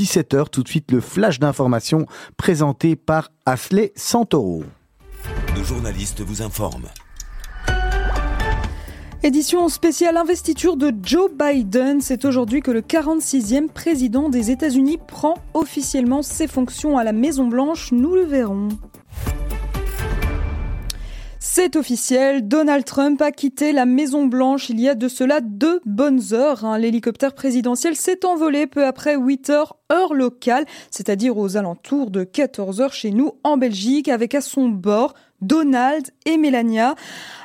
17h. Tout de suite, le flash d'information présenté par Asley Santoro. Nos journalistes vous informent. Édition spéciale investiture de Joe Biden. C'est aujourd'hui que le 46e président des États-Unis prend officiellement ses fonctions à la Maison Blanche. Nous le verrons. C'est officiel, Donald Trump a quitté la Maison Blanche il y a de cela deux bonnes heures. L'hélicoptère présidentiel s'est envolé peu après 8 heures heure locale, c'est-à-dire aux alentours de 14 heures chez nous en Belgique, avec à son bord Donald et Melania.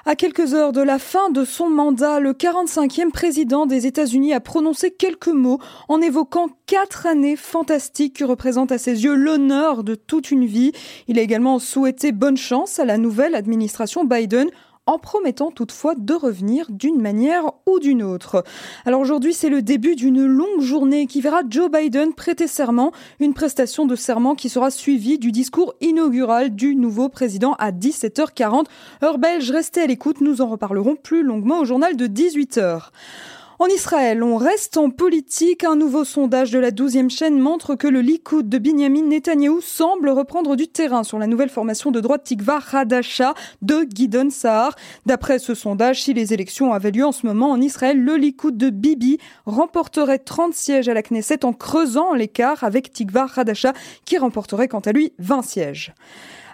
À quelques heures de la fin de son mandat, le 45e président des États-Unis a prononcé quelques mots en évoquant quatre années fantastiques qui représentent à ses yeux l'honneur de toute une vie. Il a également souhaité bonne chance à la nouvelle administration Biden en promettant toutefois de revenir d'une manière ou d'une autre. Alors aujourd'hui, c'est le début d'une longue journée qui verra Joe Biden prêter serment, une prestation de serment qui sera suivie du discours inaugural du nouveau président à 17h40. Heure belge, restez à l'écoute, nous en reparlerons plus longuement au journal de 18h. En Israël, on reste en politique. Un nouveau sondage de la 12e chaîne montre que le Likoud de Binyamin Netanyahou semble reprendre du terrain sur la nouvelle formation de droite Tikva Hadasha de Gidon Sahar. D'après ce sondage, si les élections avaient lieu en ce moment en Israël, le Likoud de Bibi remporterait 30 sièges à la Knesset en creusant l'écart avec Tikva Hadasha qui remporterait quant à lui 20 sièges.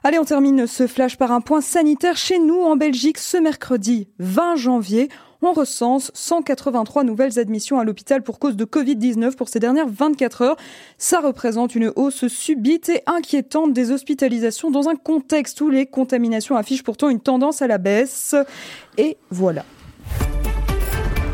Allez, on termine ce flash par un point sanitaire chez nous en Belgique ce mercredi 20 janvier on recense 183 nouvelles admissions à l'hôpital pour cause de Covid-19 pour ces dernières 24 heures. Ça représente une hausse subite et inquiétante des hospitalisations dans un contexte où les contaminations affichent pourtant une tendance à la baisse. Et voilà.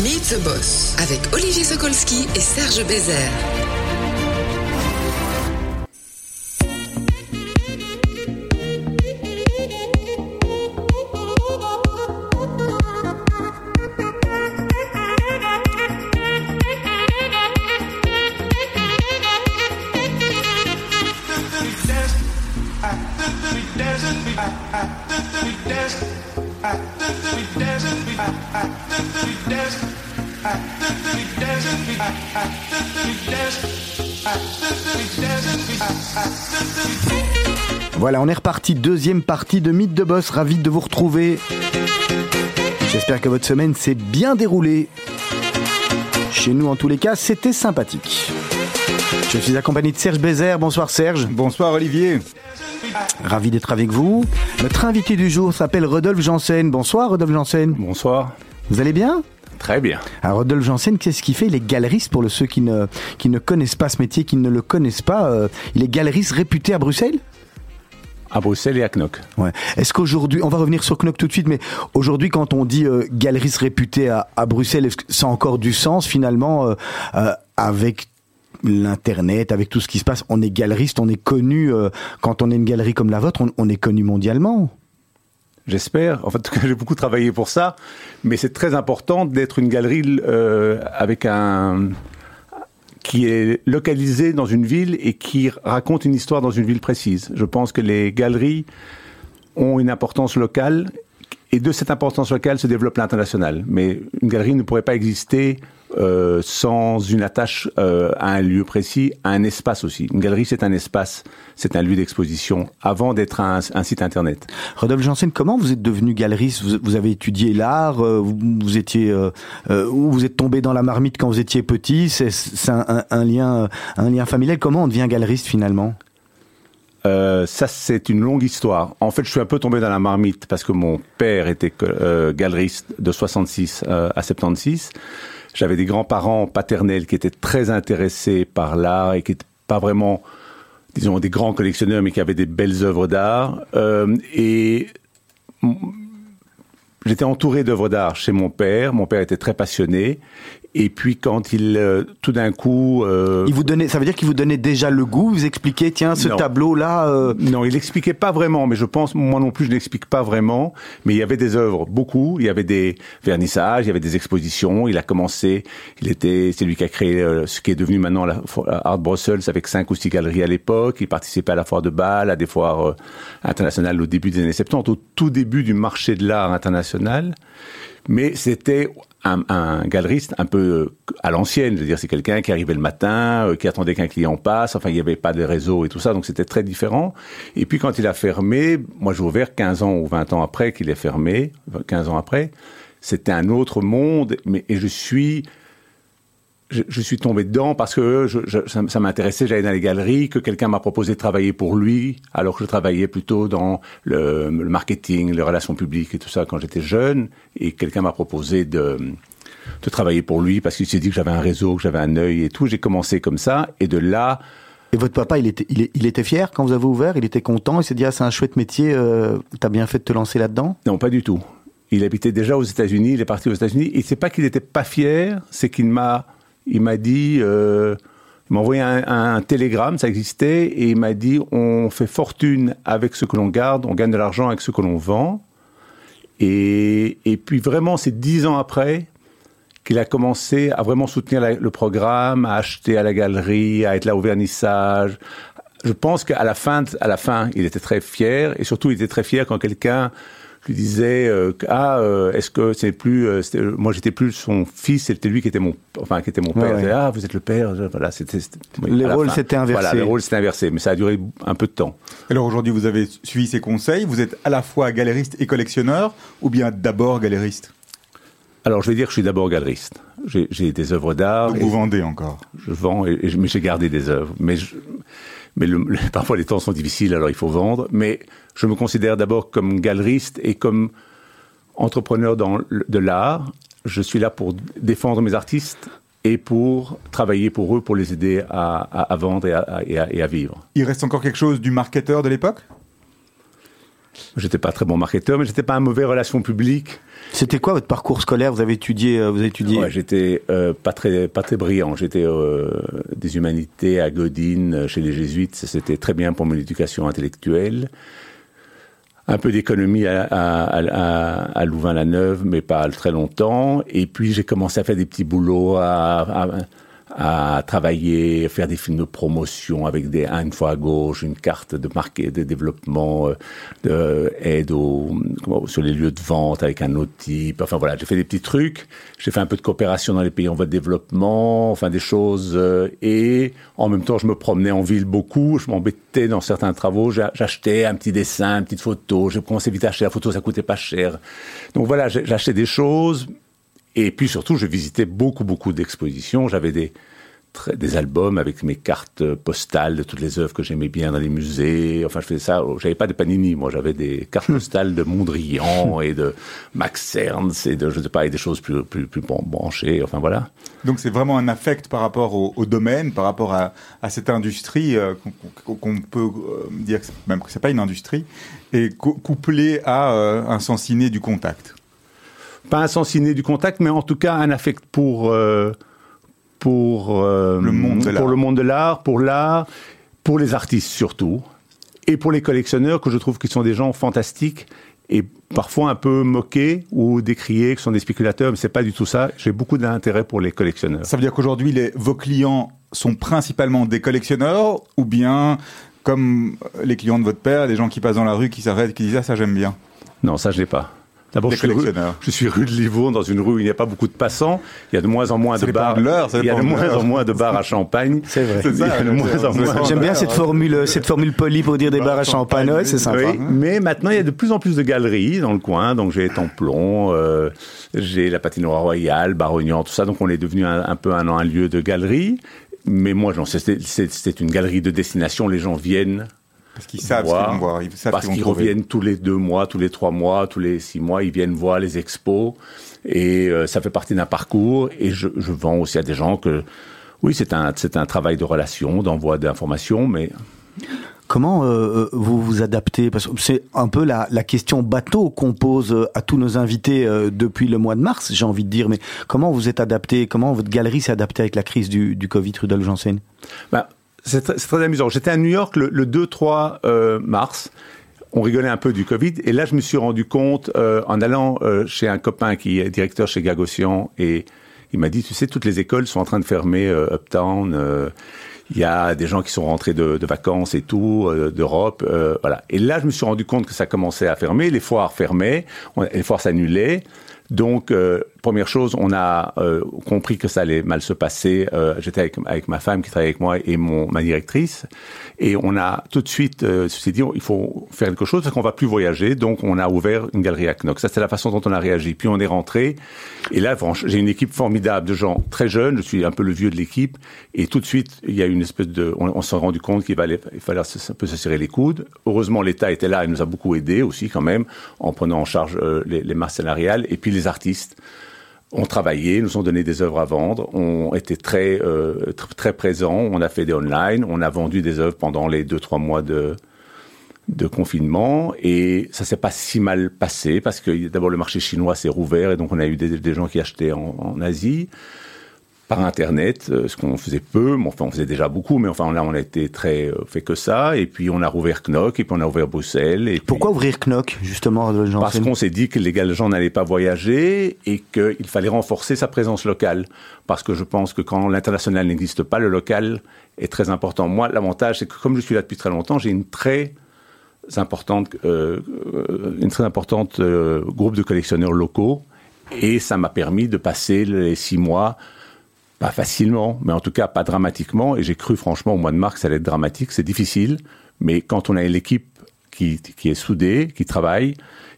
Meet the Boss avec Olivier Sokolski et Serge Bézère. Voilà, on est reparti. Deuxième partie de Mythe de Boss. Ravi de vous retrouver. J'espère que votre semaine s'est bien déroulée. Chez nous, en tous les cas, c'était sympathique. Je suis accompagné de Serge Bézère. Bonsoir Serge. Bonsoir Olivier. Ravi d'être avec vous. Notre invité du jour s'appelle Rodolphe Janssen. Bonsoir Rodolphe Janssen. Bonsoir. Vous allez bien? Très bien. Alors Rodolphe Janssen, qu'est-ce qu'il fait? Il est galeriste pour ceux qui ne, qui ne connaissent pas ce métier, qui ne le connaissent pas. Euh, il est galeriste réputé à Bruxelles? À Bruxelles et à Knock. Ouais. Est-ce qu'aujourd'hui, on va revenir sur Knock tout de suite, mais aujourd'hui, quand on dit euh, galeriste réputé à, à Bruxelles, est-ce que ça a encore du sens finalement euh, euh, avec l'internet, avec tout ce qui se passe? On est galeriste, on est connu. euh, quand on est une galerie comme la vôtre, on, on est connu mondialement. J'espère. En fait, j'ai beaucoup travaillé pour ça, mais c'est très important d'être une galerie avec un qui est localisée dans une ville et qui raconte une histoire dans une ville précise. Je pense que les galeries ont une importance locale et de cette importance locale se développe l'international. Mais une galerie ne pourrait pas exister euh, sans une attache euh, à un lieu précis, à un espace aussi. Une galerie, c'est un espace, c'est un lieu d'exposition, avant d'être un, un site internet. Rodolphe Janssen, comment vous êtes devenu galeriste? Vous, vous avez étudié l'art, euh, vous, vous étiez, ou vous êtes tombé dans la marmite quand vous étiez petit? C'est c'est un, un- un lien, un lien familial. Comment on devient galeriste finalement? Euh, ça, c'est une longue histoire. En fait, je suis un peu tombé dans la marmite parce que mon père était euh, galeriste de 66 euh, à 76. J'avais des grands-parents paternels qui étaient très intéressés par l'art et qui n'étaient pas vraiment, disons, des grands collectionneurs, mais qui avaient des belles œuvres d'art. Euh, et j'étais entouré d'œuvres d'art chez mon père. Mon père était très passionné. Et puis quand il, euh, tout d'un coup, euh, Il vous donnait, ça veut dire qu'il vous donnait déjà le goût, vous expliquait, tiens, ce Non. tableau-là, euh, non, il expliquait pas vraiment, mais je pense, moi non plus, je n'explique pas vraiment. Mais il y avait des œuvres, beaucoup. Il y avait des vernissages, il y avait des expositions. Il a commencé, il était, c'est lui qui a créé euh, ce qui est devenu maintenant la la Art Brussels avec cinq ou six galeries à l'époque. Il participait à la foire de Bâle, à des foires euh, internationales au début des années 70, au tout début du marché de l'art international. Mais c'était un, galeriste un peu euh, à l'ancienne. Je veux dire, c'est quelqu'un qui arrivait le matin, euh, qui attendait qu'un client passe. Enfin, il n'y avait pas de réseau et tout ça, donc c'était très différent. Et puis quand il a fermé, moi j'ai ouvert 15 ans ou 20 ans après qu'il ait fermé, 15 ans après, c'était un autre monde. Mais et je suis je, je suis tombé dedans parce que je, je- ça, ça m'intéressait, j'allais dans les galeries, que quelqu'un m'a proposé de travailler pour lui, alors que je travaillais plutôt dans le, le marketing, les relations publiques et tout ça quand j'étais jeune, et quelqu'un m'a proposé de, de travailler pour lui parce qu'il s'est dit que j'avais un réseau, que j'avais un œil et tout. J'ai commencé comme ça, et de là, et votre papa, il était, il, est- il était fier quand vous avez ouvert, il était content, il s'est dit, ah, c'est un chouette métier, euh, t'as bien fait de te lancer là-dedans? Non, pas du tout. Il habitait déjà aux États-Unis, il est parti aux États-Unis. Et c'est pas qu'il n'était pas fier, c'est qu'il m'a, il m'a dit, euh, il m'a envoyé un, télégramme, ça existait, et il m'a dit, on fait fortune avec ce que l'on garde, on gagne de l'argent avec ce que l'on vend. Et, et puis vraiment, c'est dix ans après qu'il a commencé à vraiment soutenir le programme, à acheter à la galerie, à être là au vernissage. Je pense qu'à la fin, à la fin, il était très fier, et surtout, il était très fier quand quelqu'un lui disait euh, ah euh, est-ce que c'est plus euh, moi j'étais plus son fils c'était lui qui était mon enfin qui était mon père Ouais, Il ouais. disait, ah vous êtes le père voilà c'était oui, Les rôles s'étaient inversés. voilà les rôles s'étaient inversés mais ça a duré un peu de temps Alors aujourd'hui, vous avez suivi ses conseils. Vous êtes à la fois galériste et collectionneur, ou bien d'abord galériste? Alors je vais dire que je suis d'abord galeriste j'ai des œuvres d'art vous vendez encore. je vends, et, et je- mais j'ai gardé des œuvres. Mais, je- mais parfois les temps sont difficiles, alors il faut vendre. Mais je me considère d'abord comme galeriste et comme entrepreneur dans de l'art. Je suis là pour défendre mes artistes et pour travailler pour eux, pour les aider à, vendre et à vivre. Il reste encore quelque chose du marketeur de l'époque? J'étais pas très bon marketeur, mais j'étais pas un mauvais relation publique. C'était quoi votre parcours scolaire? Vous avez étudié, euh, vous avez étudié? Ouais, j'étais euh, pas très pas très brillant. J'étais euh, des humanités à Godine euh, chez les jésuites. C'était très bien pour mon éducation intellectuelle. Un peu d'économie à, à, à, à Louvain-la-Neuve, mais pas très longtemps. Et puis j'ai commencé à faire des petits boulots, à, à, travailler, faire des films de promotion avec des une fois à gauche, une carte de marqué de développement, euh, de aide au, sur les lieux de vente avec un autre type. Enfin voilà, j'ai fait des petits trucs. J'ai fait un peu de coopération dans les pays en voie de développement, enfin des choses. euh, et en même temps, je me promenais en ville beaucoup. Je m'embêtais dans certains travaux. J'a- J'achetais un petit dessin, une petite photo. J'ai commencé vite à acheter la photo, ça coûtait pas cher. Donc voilà, j'achetais des choses. Et puis surtout, je visitais beaucoup, beaucoup d'expositions. J'avais des, des albums avec mes cartes postales de toutes les œuvres que j'aimais bien dans les musées. Enfin, je faisais ça. J'avais pas de Panini, moi. J'avais des cartes postales de Mondrian et de Max Ernst et de, je sais pas, et des choses plus, plus, plus branchées. Enfin, voilà. Donc c'est vraiment un affect par rapport au, au domaine, par rapport à, à cette industrie euh, qu'on peut euh, dire que c'est- même que c'est pas une industrie, et cou- couplé à euh, un sens inné du contact. Pas un sens inné du contact, mais en tout cas un affect pour, euh, pour, euh, Le monde de l'art. pour le monde de l'art, pour l'art, pour les artistes surtout, et pour les collectionneurs que je trouve qu'ils sont des gens fantastiques et parfois un peu moqués ou décriés, qui sont des spéculateurs, mais c'est pas du tout ça. J'ai beaucoup d'intérêt pour les collectionneurs. Ça veut dire qu'aujourd'hui vos clients sont principalement des collectionneurs, ou bien comme les clients de votre père, des gens qui passent dans la rue, qui s'arrêtent, qui disent ah ça j'aime bien? Non, ça je n'ai pas. D'abord, je, suis rue- collectionneurs. je suis rue de Livourne, dans une rue où il n'y a pas beaucoup de passants. Il y a de moins en moins Ça de bars. de l'heure, ça il y a de moins en moins de bars à champagne. C'est vrai. Il y a de moins en moins. J'aime bien cette formule, cette formule polie pour dire des Bar bars à champagne. champagne, Ouais, c'est sympa. Oui, mais maintenant il y a de plus en plus de galeries dans le coin. Donc j'ai Templon, euh, j'ai la patinoire royale, Barognan, tout ça. Donc on est devenu un, un peu un, un lieu de galerie. Mais moi, c'est une galerie de destination. Les gens viennent Parce qu'ils savent ce qu'ils vont voir, ils savent parce ce qu'ils reviennent tous les deux mois, tous les trois mois, tous les six mois. Ils viennent voir les expos et euh, ça fait partie d'un parcours. Et je, je vends aussi à des gens que, oui, c'est un c'est un travail de relation, d'envoi d'informations, mais Comment euh, vous vous adaptez? Parce que c'est un peu la, la question bateau qu'on pose euh, à tous nos invités euh, depuis le mois de mars, j'ai envie de dire. Mais comment vous êtes adapté? Comment votre galerie s'est adaptée avec la crise du, du Covid, Rudolf Janssen? Bah, C'est très, très, amusant. J'étais à New York le, le 2-3 euh, mars. On rigolait un peu du Covid. Et là, je me suis rendu compte, euh, en allant euh, chez un copain qui est directeur chez Gagossian, et il m'a dit, tu sais, toutes les écoles sont en train de fermer euh, Uptown. il y a des gens qui sont rentrés de, de vacances et tout, d'Europe. voilà. Et là, je me suis rendu compte que ça commençait à fermer. Les foires fermaient, les foires s'annulaient. Donc, euh, première chose, on a euh, compris que ça allait mal se passer. Euh, J'étais avec, avec, ma femme qui travaille avec moi et mon, ma directrice. Et on a tout de suite euh, s'est dit, il faut faire quelque chose parce qu'on va plus voyager. Donc, on a ouvert une galerie à Knox. Ça, c'est la façon dont on a réagi. Puis, on est rentré. Et là, j'ai une équipe formidable de gens très jeunes. Je suis un peu le vieux de l'équipe. Et tout de suite, il y a une espèce de... On, s'est rendu compte qu'il fallait, il fallait un peu se serrer les coudes. Heureusement, l'État était là. Il nous a beaucoup aidé aussi quand même en prenant en charge euh, les, les masses salariales. Et puis, les artistes ont travaillé, nous ont donné des œuvres à vendre, ont été très euh, très présents. On a fait des online, on a vendu des œuvres pendant les deux trois mois de de confinement et ça s'est pas si mal passé parce que d'abord le marché chinois s'est rouvert et donc on a eu des, gens qui achetaient en, en Asie par Internet, euh, ce qu'on faisait peu, mais enfin on faisait déjà beaucoup, mais enfin là on a été très euh, fait que ça, et puis on a rouvert Knock, et puis on a ouvert Bruxelles. Et Pourquoi puis, ouvrir Knock, justement Parce qu'on s'est dit que les gens n'allaient pas voyager, et qu'il fallait renforcer sa présence locale. Parce que je pense que quand l'international n'existe pas, le local est très important. Moi, l'avantage, c'est que comme je suis là depuis très longtemps, j'ai une très importante, euh, une très importante euh, groupe de collectionneurs locaux, et ça m'a permis de passer les six mois pas facilement, mais en tout cas pas dramatiquement. Et j'ai cru franchement au mois de mars que ça allait être dramatique. C'est difficile, mais quand on a l'équipe qui, qui, est soudée, qui travaille,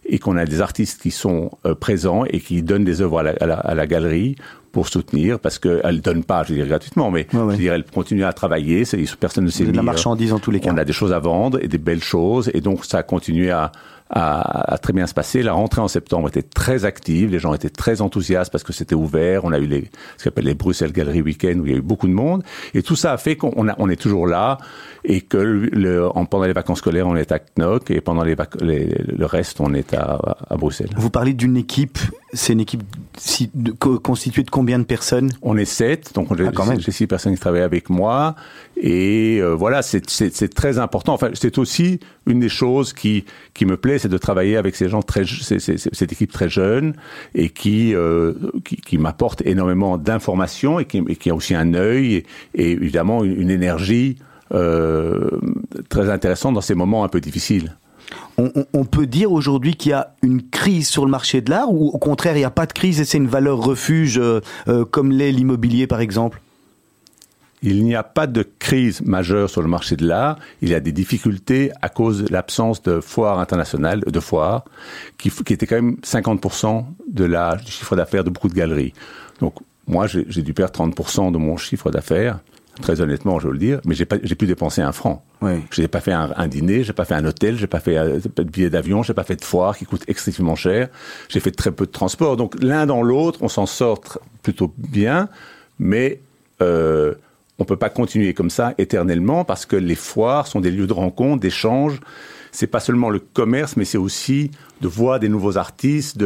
et qu'on a des artistes qui sont euh, présents et qui donnent des œuvres à la, à la, à la galerie pour soutenir, parce qu'elle ne donne pas, je veux dire, gratuitement, mais Ouais, ouais. je veux dire, elle continue à travailler, c'est- personne ne sait de la marchandise en tous les cas. On a des choses à vendre et des belles choses, et donc ça a continué à, à très bien se passer. La rentrée en septembre était très active, les gens étaient très enthousiastes parce que c'était ouvert. On a eu les, ce qu'on appelle les Bruxelles Gallery Weekend où il y a eu beaucoup de monde, et tout ça a fait qu'on a- on est toujours là et que le, en, pendant les vacances scolaires on est à Knock et pendant les, les- le reste on est à, à Bruxelles. Vous parlez d'une équipe, c'est une équipe si- de- co- constituée de combien de personnes? On est sept, donc Ah, j'ai six personnes qui travaillent avec moi. Et euh, voilà, c'est- très important. Enfin, c'est aussi une des choses qui, qui me plaît, c'est de travailler avec ces gens très, c'est- c'est- c'est- cette équipe très jeune et qui, euh, qui, qui m'apporte énormément d'informations et qui, et qui a aussi un œil et, et évidemment une, une énergie euh, très intéressante dans ces moments un peu difficiles. on, on- on peut dire aujourd'hui qu'il y a une crise sur le marché de l'art ou au contraire il n'y a pas de crise et c'est une valeur refuge euh, euh, comme l'est l'immobilier par exemple? Il n'y a pas de crise majeure sur le marché de l'art. Il y a des difficultés à cause de l'absence de foires internationales, de foires, qui, qui étaient quand même 50% de la, du chiffre d'affaires de beaucoup de galeries. Donc, moi, j'ai dû perdre 30% de mon chiffre d'affaires, très honnêtement, je veux le dire, mais j'ai pu dépenser un franc. Oui. Je n'ai pas fait un, un dîner, j'ai pas fait un hôtel, j'ai pas fait euh, de billet d'avion, j'ai pas fait de foire qui coûte excessivement cher. J'ai fait très peu de transport. Donc l'un dans l'autre, on s'en sort plutôt bien, mais euh, on peut pas continuer comme ça éternellement parce que les foires sont des lieux de rencontre, d'échange. C'est pas seulement le commerce, mais c'est aussi de voir des nouveaux artistes.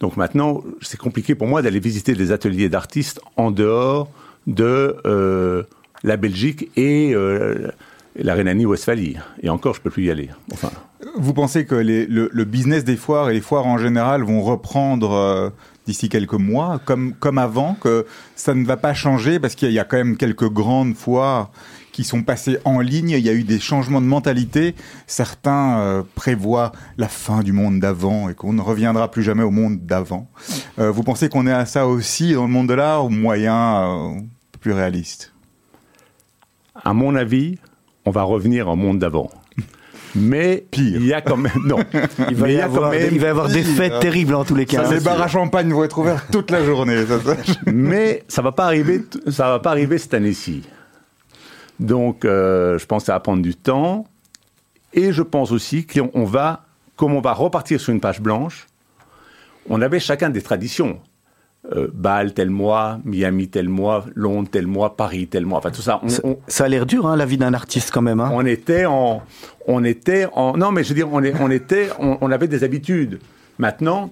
Donc maintenant, c'est compliqué pour moi d'aller visiter des ateliers d'artistes en dehors de euh, la Belgique et euh, la Rhénanie-Westphalie. Et encore, je peux plus y aller. Enfin, Vous pensez que le business des foires et les foires en général vont reprendre euh, d'ici quelques mois, comme, comme avant, que ça ne va pas changer parce qu'il y a quand même quelques grandes foires qui sont passées en ligne, il y a eu des changements de mentalité. Certains euh, prévoient la fin du monde d'avant et qu'on ne reviendra plus jamais au monde d'avant. Euh, vous pensez qu'on est à ça aussi dans le monde de l'art ou moyen euh, plus réaliste? À mon avis, on va revenir au monde d'avant. Mais Pire. il y a quand même non. il va, y avoir, quand même des- il va y avoir des pire, fêtes hein. terribles en tous les cas Ça, Les bars à champagne vont être ouverts toute la journée. ça, ça. mais ça va pas arriver, ça va pas arriver cette année-ci. Donc, euh, je pense que ça va prendre du temps. Et je pense aussi qu'on on va, comme on va repartir sur une page blanche, on avait chacun des traditions. Euh, Bâle tel mois, Miami tel mois, Londres tel mois, Paris tel mois. Enfin tout ça. On, Ça, on- ça a l'air dur, hein, la vie d'un artiste quand même. Hein. on était en, on était en, non mais je veux dire, on, est- on était, on, on avait des habitudes. Maintenant,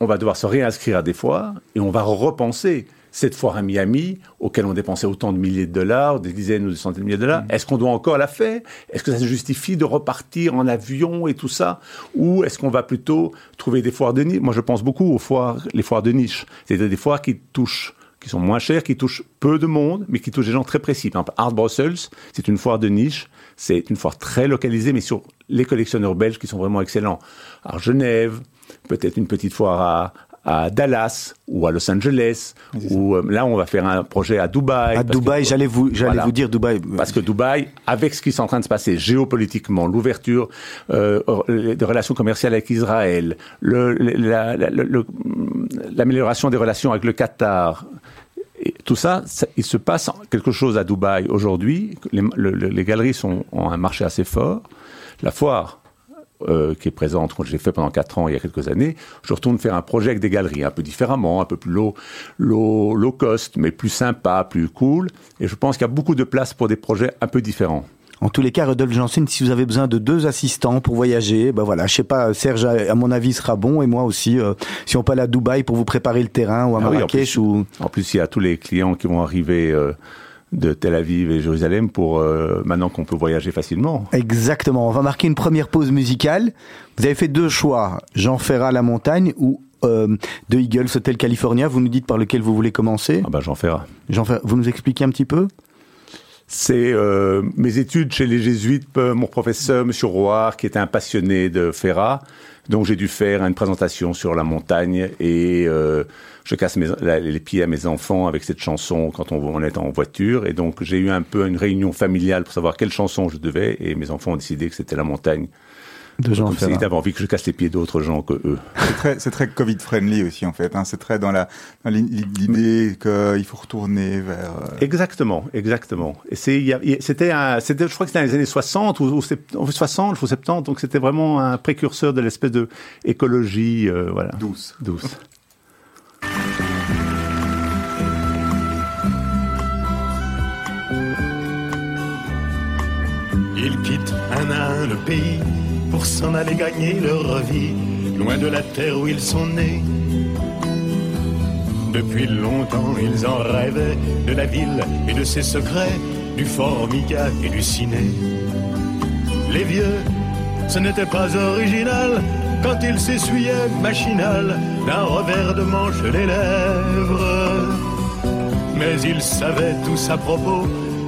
on va devoir se réinscrire à des foires et on va repenser cette foire à Miami, auquel on dépensait autant de milliers de dollars, des dizaines ou des centaines de milliers de dollars. Est-ce qu'on doit encore la faire? Est-ce que ça se justifie de repartir en avion et tout ça? Ou est-ce qu'on va plutôt trouver des foires de niche? Moi, je pense beaucoup aux foires, les foires de niche. C'est-à-dire des foires qui touchent qui sont moins chères, qui touchent peu de monde, mais qui touchent des gens très précis. Par exemple, Art Brussels, c'est une foire de niche, c'est une foire très localisée, mais sur les collectionneurs belges qui sont vraiment excellents. À Genève, peut-être une petite foire à, à Dallas ou à Los Angeles, ou euh, là on va faire un projet à Dubaï. À que- Dubaï, j'allais vous, j'allais Voilà. vous dire Dubaï. parce que Dubaï, avec ce qui est en train de se passer géopolitiquement, l'ouverture euh, des relations commerciales avec Israël, le- la- la- le- le- l'amélioration des relations avec le Qatar, et tout ça, ça- il se passe quelque chose à Dubaï aujourd'hui. Les, le- le- les galeries sont, ont un marché assez fort. La foire, euh, qui est présente, que j'ai fait pendant quatre ans, il y a quelques années, je retourne faire un projet avec des galeries, un peu différemment, un peu plus low, low, low cost, mais plus sympa, plus cool. Et je pense qu'il y a beaucoup de place pour des projets un peu différents. En tous les cas, Rodolphe Janssen, si vous avez besoin de deux assistants pour voyager, ben voilà, je sais pas, Serge, à mon avis, sera bon, et moi aussi, euh, si on peut aller à Dubaï pour vous préparer le terrain, ou à Ah oui, en Marrakech, plus. ou... En plus, il y a tous les clients qui vont arriver euh, de Tel Aviv et Jérusalem pour euh, maintenant qu'on peut voyager facilement. Exactement. On va marquer une première pause musicale. Vous avez fait deux choix. Jean Ferrat, La Montagne ou euh, The Eagles, Hotel California. Vous nous dites par lequel vous voulez commencer. Ah ben, j'en ferai. Jean Ferrat, vous nous expliquez un petit peu? C'est euh, mes études chez les jésuites, euh, mon professeur, Monsieur Roard, qui était un passionné de Ferrat. Donc j'ai dû faire une présentation sur la montagne et euh, je casse les pieds à mes enfants avec cette chanson quand on, on est en voiture. Et donc j'ai eu un peu une réunion familiale pour savoir quelle chanson je devais et mes enfants ont décidé que c'était la montagne. De Jean Comme s'ils avaient envie que je casse les pieds d'autres gens que eux. C'est très, c'est très Covid-friendly aussi, en fait. hein. C'est très dans la dans l'idée qu'il faut retourner vers... euh, Exactement, exactement. Et c'est, il y a- il y a- c'était, un, c'était, je crois que c'était dans les années 60 ou, ou sept- ou 60 ou 70, donc c'était vraiment un précurseur de l'espèce de écologie, euh, voilà, douce. douce. Ils quittent un à un le pays s'en aller gagner leur vie, loin de la terre où ils sont nés. Depuis longtemps, ils en rêvaient de la ville et de ses secrets, du formica et du ciné. Les vieux, ce n'était pas original quand ils s'essuyaient machinal d'un revers de manche les lèvres. Mais ils savaient tous à propos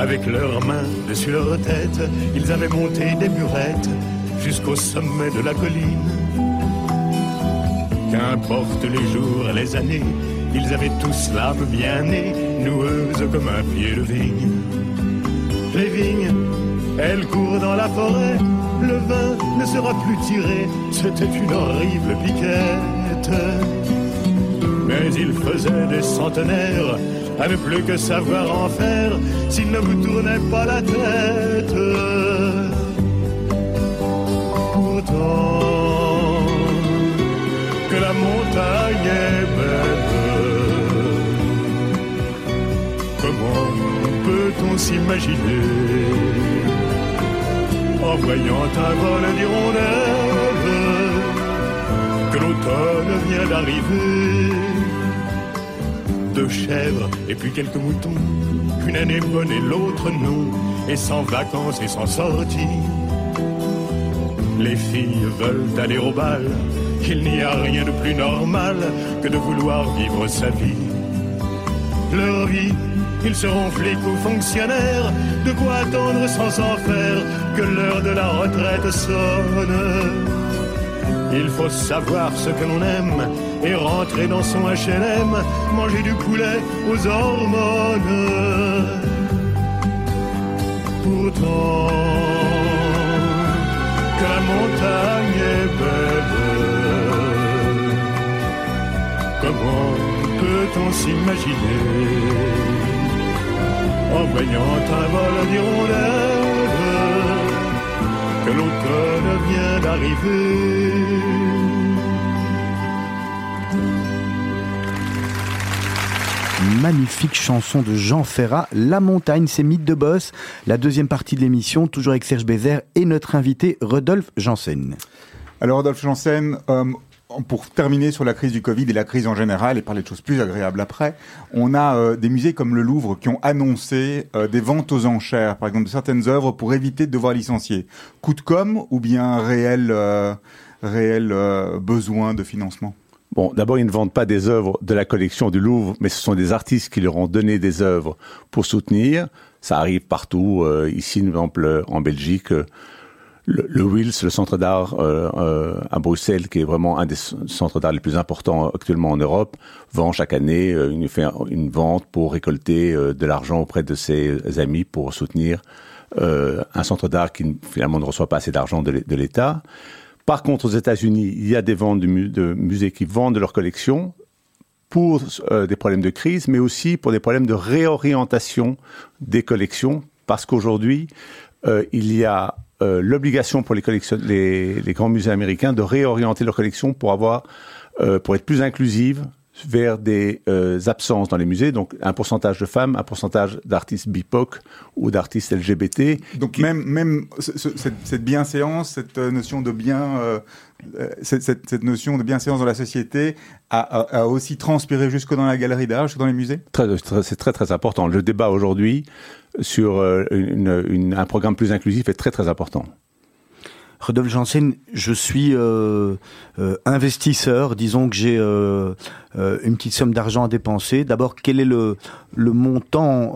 Avec leurs mains dessus leur tête, ils avaient monté des burettes jusqu'au sommet de la colline. Qu'importe les jours et les années, ils avaient tous l'âme bien née, noueuse comme un pied de vigne. Les vignes, elles courent dans la forêt, le vin ne sera plus tiré, c'était une horrible piquette. Mais il faisait des centenaires à ne plus que savoir en faire s'il ne vous tournait pas la tête. Pourtant, que la montagne est belle, comment peut-on s'imaginer en voyant un vol d'hirondelles que l'automne vient d'arriver? Deux chèvres et puis quelques moutons. Une année bonne et l'autre non, et sans vacances et sans sortie. Les filles veulent aller au bal, il n'y a rien de plus normal que de vouloir vivre sa vie. Leur vie, ils seront flics ou fonctionnaires, de quoi attendre sans s'en faire que l'heure de la retraite sonne. Il faut savoir ce que l'on aime et rentrer dans son HLM, manger du poulet aux hormones. Pourtant, que la montagne est belle, comment peut-on s'imaginer en voyant un vol d'hirondelles que l'automne vient d'arriver? Magnifique chanson de Jean Ferrat, La montagne, c'est mythe de boss. La deuxième partie de l'émission, toujours avec Serge Bézère et notre invité Rodolphe Janssen. Alors Rodolphe Janssen, euh, pour terminer sur la crise du Covid et la crise en général et parler de choses plus agréables après, on a euh, des musées comme le Louvre qui ont annoncé euh, des ventes aux enchères, par exemple de certaines œuvres pour éviter de devoir licencier. Coup de com ou bien réel, réel besoin de financement? Bon, d'abord, ils ne vendent pas des œuvres de la collection du Louvre, mais ce sont des artistes qui leur ont donné des œuvres pour soutenir. Ça arrive partout. Euh, ici, par exemple, en Belgique, euh, le, le Wills, le centre d'art euh, à Bruxelles, qui est vraiment un des centres d'art les plus importants actuellement en Europe, vend chaque année une, une vente pour récolter de l'argent auprès de ses amis pour soutenir un centre d'art qui finalement ne reçoit pas assez d'argent de l'État. Par contre, aux États-Unis, il y a des ventes de, musées qui vendent leur collection pour euh, des problèmes de crise, mais aussi pour des problèmes de réorientation des collections, parce qu'aujourd'hui, euh, il y a euh, l'obligation pour les, grands musées américains de réorienter leur collection pour pour être plus inclusive, vers des euh, absences dans les musées, donc un pourcentage de femmes, un pourcentage d'artistes BIPOC ou d'artistes LGBT. Donc même même cette, cette bienséance, cette euh, notion de bien, euh, cette, cette, notion de bienséance dans la société a, a, aussi transpiré jusque dans la galerie d'art, jusque dans les musées? c'est très très important. Le débat aujourd'hui sur une, une, un programme plus inclusif est très très important. Rodolphe Janssen, je suis euh, euh, investisseur. Disons que j'ai euh, une petite somme d'argent à dépenser. D'abord, quel est le, montant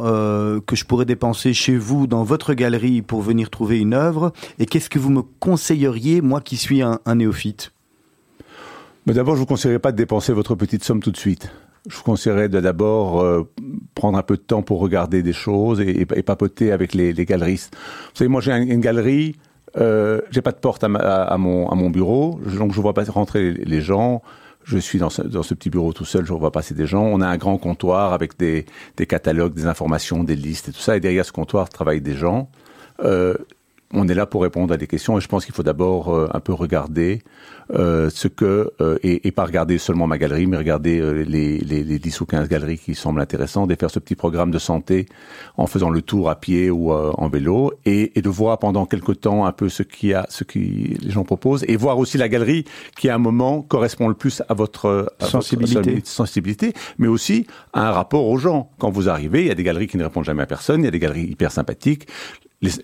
que je pourrais dépenser chez vous, dans votre galerie, pour venir trouver une œuvre? Et qu'est-ce que vous me conseilleriez, moi qui suis un, néophyte? Mais D'abord, je vous conseillerais pas de dépenser votre petite somme tout de suite. Je vous conseillerais de d'abord prendre un peu de temps pour regarder des choses et, papoter avec les, galeristes. Vous savez, moi j'ai une galerie euh, j'ai pas de porte à, à, mon, à mon bureau, donc je vois pas rentrer les, gens. Je suis dans ce, dans ce, petit bureau tout seul, je vois passer des gens. On a un grand comptoir avec des, des catalogues, des informations, des listes et tout ça. Et derrière ce comptoir travaillent des gens. Euh, on est là pour répondre à des questions et je pense qu'il faut d'abord euh, un peu regarder euh, ce que euh, et, et, pas regarder seulement ma galerie, mais regarder les, les, les 10 ou 15 galeries qui semblent intéressantes et faire ce petit programme de santé en faisant le tour à pied ou en vélo et, et, de voir pendant quelque temps un peu ce qui a ce qui les gens proposent et voir aussi la galerie qui à un moment correspond le plus à votre sensibilité, sensibilité, mais aussi à un rapport aux gens. Quand vous arrivez, il y a des galeries qui ne répondent jamais à personne, il y a des galeries hyper sympathiques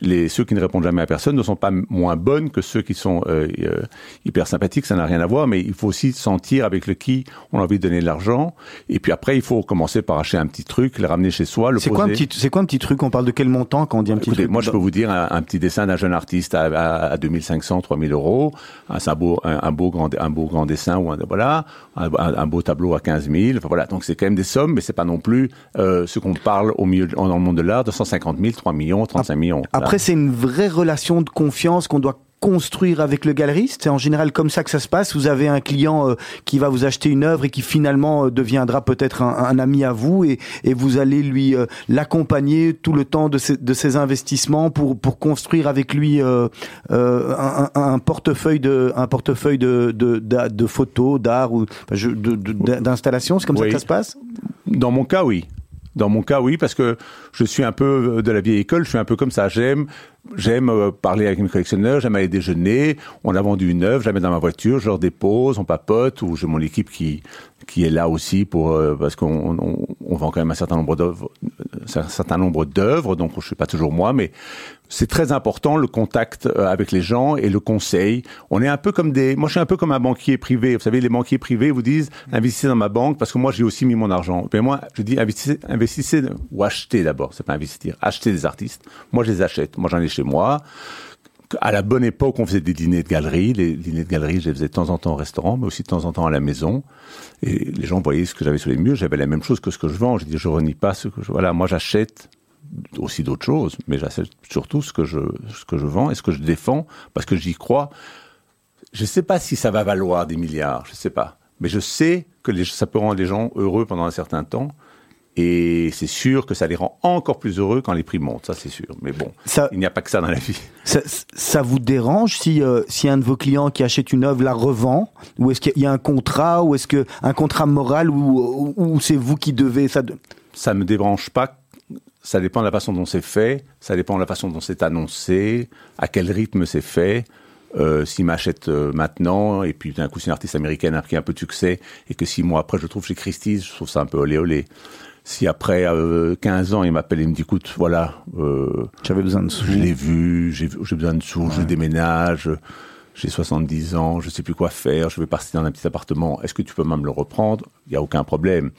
les, ceux qui ne répondent jamais à personne ne sont pas moins bonnes que ceux qui sont euh, euh, hyper sympathiques, ça n'a rien à voir, mais il faut aussi sentir avec le qui on a envie de donner de l'argent. Et puis après, il faut commencer par acheter un petit truc, le ramener chez soi, le C'est quoi un petit, c'est quoi un petit truc? On parle de quel montant quand on dit un petit truc? Moi, je peux vous dire un, petit dessin d'un jeune artiste à, à, 2500, 3000 euros, un, un beau, un, beau grand, un beau grand dessin ou un, voilà, un, beau tableau à 15 000. Enfin, voilà, donc c'est quand même des sommes, mais c'est pas non plus euh, ce qu'on parle au milieu dans le monde de l'art, de 150 000, 3 millions, 35 millions. Après, c'est une vraie relation de confiance qu'on doit construire avec le galeriste. C'est en général comme ça que ça se passe. Vous avez un client euh, qui va vous acheter une œuvre et qui finalement euh, deviendra peut-être un, ami à vous et, et vous allez lui euh, l'accompagner tout le temps de ses, de ses investissements pour pour construire avec lui un, un, portefeuille de un portefeuille de de, de, photos, d'art ou d'installation. C'est comme ça que ça se passe? Dans mon cas, oui. Dans mon cas, oui, parce que je suis un peu de la vieille école, je suis un peu comme ça. J'aime, j'aime euh, parler avec mes collectionneurs, j'aime aller déjeuner. On a vendu une œuvre, je la mets dans ma voiture, je leur dépose, on papote, ou j'ai mon équipe qui qui est là aussi pour euh, parce qu'on on, on, vend quand même un certain nombre d'œuvres, un certain nombre d'œuvres, donc je suis pas toujours moi, mais c'est très important le contact euh, avec les gens et le conseil. On est un peu comme des, moi je suis un peu comme un banquier privé. Vous savez, les banquiers privés vous disent investissez dans ma banque parce que moi j'ai aussi mis mon argent. Mais moi je dis investissez, investissez ou achetez d'abord. C'est pas investir, achetez des artistes. Moi je les achète. Moi j'en ai chez moi à la bonne époque, on faisait des dîners de galerie. Les dîners de galerie, je les faisais de temps en temps au restaurant, mais aussi de temps en temps à la maison. Et les gens voyaient ce que j'avais sur les murs. J'avais la même chose que ce que je vends. Je dis, je renie pas ce que je. Voilà, moi j'achète aussi d'autres choses, mais j'achète surtout ce que je ce que je vends et ce que je défends parce que j'y crois. Je sais pas si ça va valoir des milliards, je sais pas, mais je sais que ça peut rendre les gens heureux pendant un certain temps. Et c'est sûr que ça les rend encore plus heureux quand les prix montent, ça c'est sûr. Mais bon, Ça- il n'y a pas que ça dans la vie. Ça, ça vous dérange si, euh, si un de vos clients qui achète une œuvre la revend? Ou est-ce qu'il y a un contrat Ou est-ce que un contrat moral Ou, ou, ou c'est vous qui devez ça de- ça me débranche pas. Ça dépend de la façon dont c'est fait, ça dépend de la façon dont c'est annoncé, à quel rythme c'est fait. Euh, S'il m'achète euh, maintenant, et puis d'un coup c'est une artiste américaine a pris un peu de succès, et que six mois après je le trouve chez Christie's, je trouve ça un peu olé olé. Si après euh, 15 ans il m'appelle et me dit écoute, voilà, euh, J'avais besoin de sous. je l'ai vu, j'ai besoin de sous, je déménage, j'ai 70 ans, je sais plus quoi faire, je vais partir dans un petit appartement, est-ce que tu peux même le reprendre? Il n'y a aucun problème.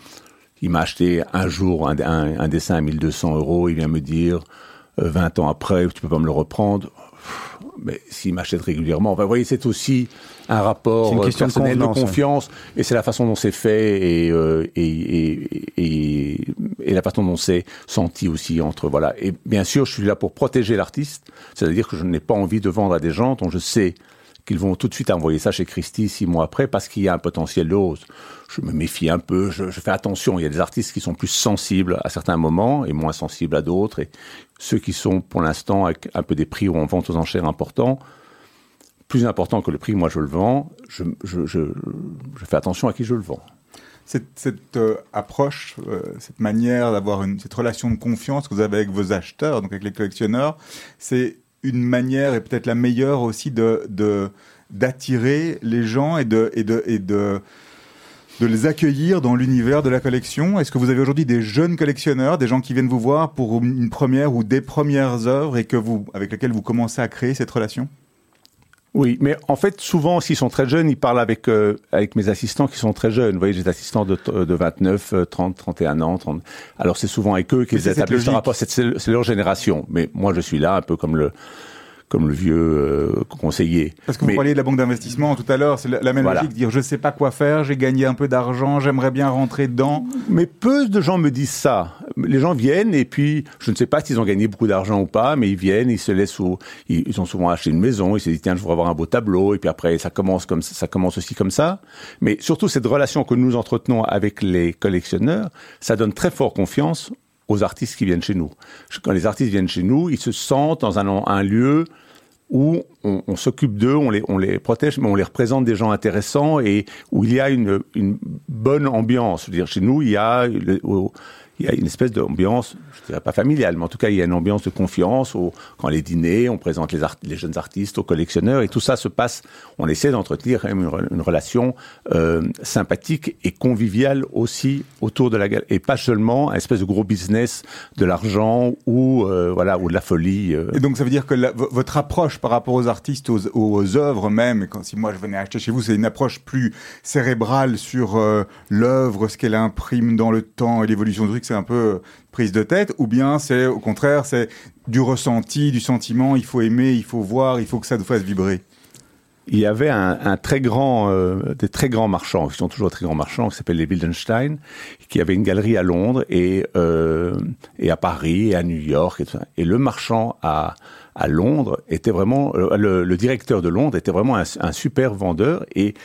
Il m'a acheté un jour un, un- un dessin à 1200 euros, il vient me dire euh, 20 ans après, tu peux pas me le reprendre. Mais s'il m'achète régulièrement, enfin, vous voyez, c'est aussi un rapport euh, question de personnel de, convenance, ouais. confiance, et c'est la façon dont c'est fait et, euh, et, et, et, et la façon dont c'est senti aussi entre voilà. Et bien sûr, je suis là pour protéger l'artiste, c'est-à-dire que je n'ai pas envie de vendre à des gens dont je sais qu'ils vont tout de suite envoyer ça chez Christie six mois après parce qu'il y a un potentiel de hausse. Je me méfie un peu, je, je fais attention. Il y a des artistes qui sont plus sensibles à certains moments et moins sensibles à d'autres. Et ceux qui sont pour l'instant avec un peu des prix ou en vente aux enchères importants, plus important que le prix, moi je le vends, je, fais attention à qui je le vends. Cette, euh, approche, euh, cette manière d'avoir cette relation de confiance que vous avez avec vos acheteurs, donc avec les collectionneurs, c'est une manière et peut-être la meilleure aussi de d'attirer les gens et de de de les accueillir dans l'univers de la collection. Est-ce que vous avez aujourd'hui des jeunes collectionneurs, des gens qui viennent vous voir pour une première ou des premières œuvres et que vous avec lesquelles vous commencez à créer cette relation? Oui, mais en fait, souvent, s'ils sont très jeunes, ils parlent avec euh, avec mes assistants qui sont très jeunes. Vous voyez, j'ai des assistants de, de 29, euh, 30, 31 ans. 30. Alors, c'est souvent avec eux qu'ils établissent le rapport. C'est leur génération. Mais moi, je suis là un peu comme le comme le vieux euh, conseiller. Parce que vous Mais- parliez de la banque d'investissement tout à l'heure, c'est la, la même Voilà. logique, dire je sais pas quoi faire, j'ai gagné un peu d'argent, j'aimerais bien rentrer dedans. Mais peu de gens me disent ça. Les gens viennent et puis je ne sais pas s'ils ont gagné beaucoup d'argent ou pas, mais ils viennent, ils se laissent au, ils, ils ont souvent acheté une maison, ils se disent tiens je voudrais avoir un beau tableau et puis après ça commence comme ça, ça commence aussi comme ça. Mais surtout cette relation que nous entretenons avec les collectionneurs, ça donne très fort confiance aux artistes qui viennent chez nous. Quand les artistes viennent chez nous, ils se sentent dans un, un lieu où on, s'occupe d'eux, on les, on les protège, mais on les représente des gens intéressants et où il y a une, une bonne ambiance. Je veux dire, chez nous, il y a, il y a une espèce d'ambiance, je dirais pas familiale, mais en tout cas, il y a une ambiance de confiance. Quand les dîners, on présente les, jeunes artistes aux collectionneurs et tout ça se passe. On essaie d'entretenir une, re- une relation euh, sympathique et conviviale aussi autour de la galerie et pas seulement un espèce de gros business de l'argent ou euh, voilà ou de la folie. euh. Et donc ça veut dire que votre approche par rapport aux artistes, aux, œuvres même, si moi je venais acheter chez vous, c'est une approche plus cérébrale sur l'œuvre, ce qu'elle imprime dans le temps et l'évolution du truc, un peu euh, prise de tête, ou bien c'est au contraire, c'est du ressenti, du sentiment, il faut aimer, il faut voir, il faut que ça nous fasse vibrer. il y avait un, très grand, euh, des très grands marchands, qui sont toujours très grands marchands, qui s'appellent les Wildenstein, qui avaient une galerie à Londres et, euh, et à Paris et à New York. Et, le marchand à, à Londres était vraiment, le, le directeur de Londres était vraiment un, un super vendeur et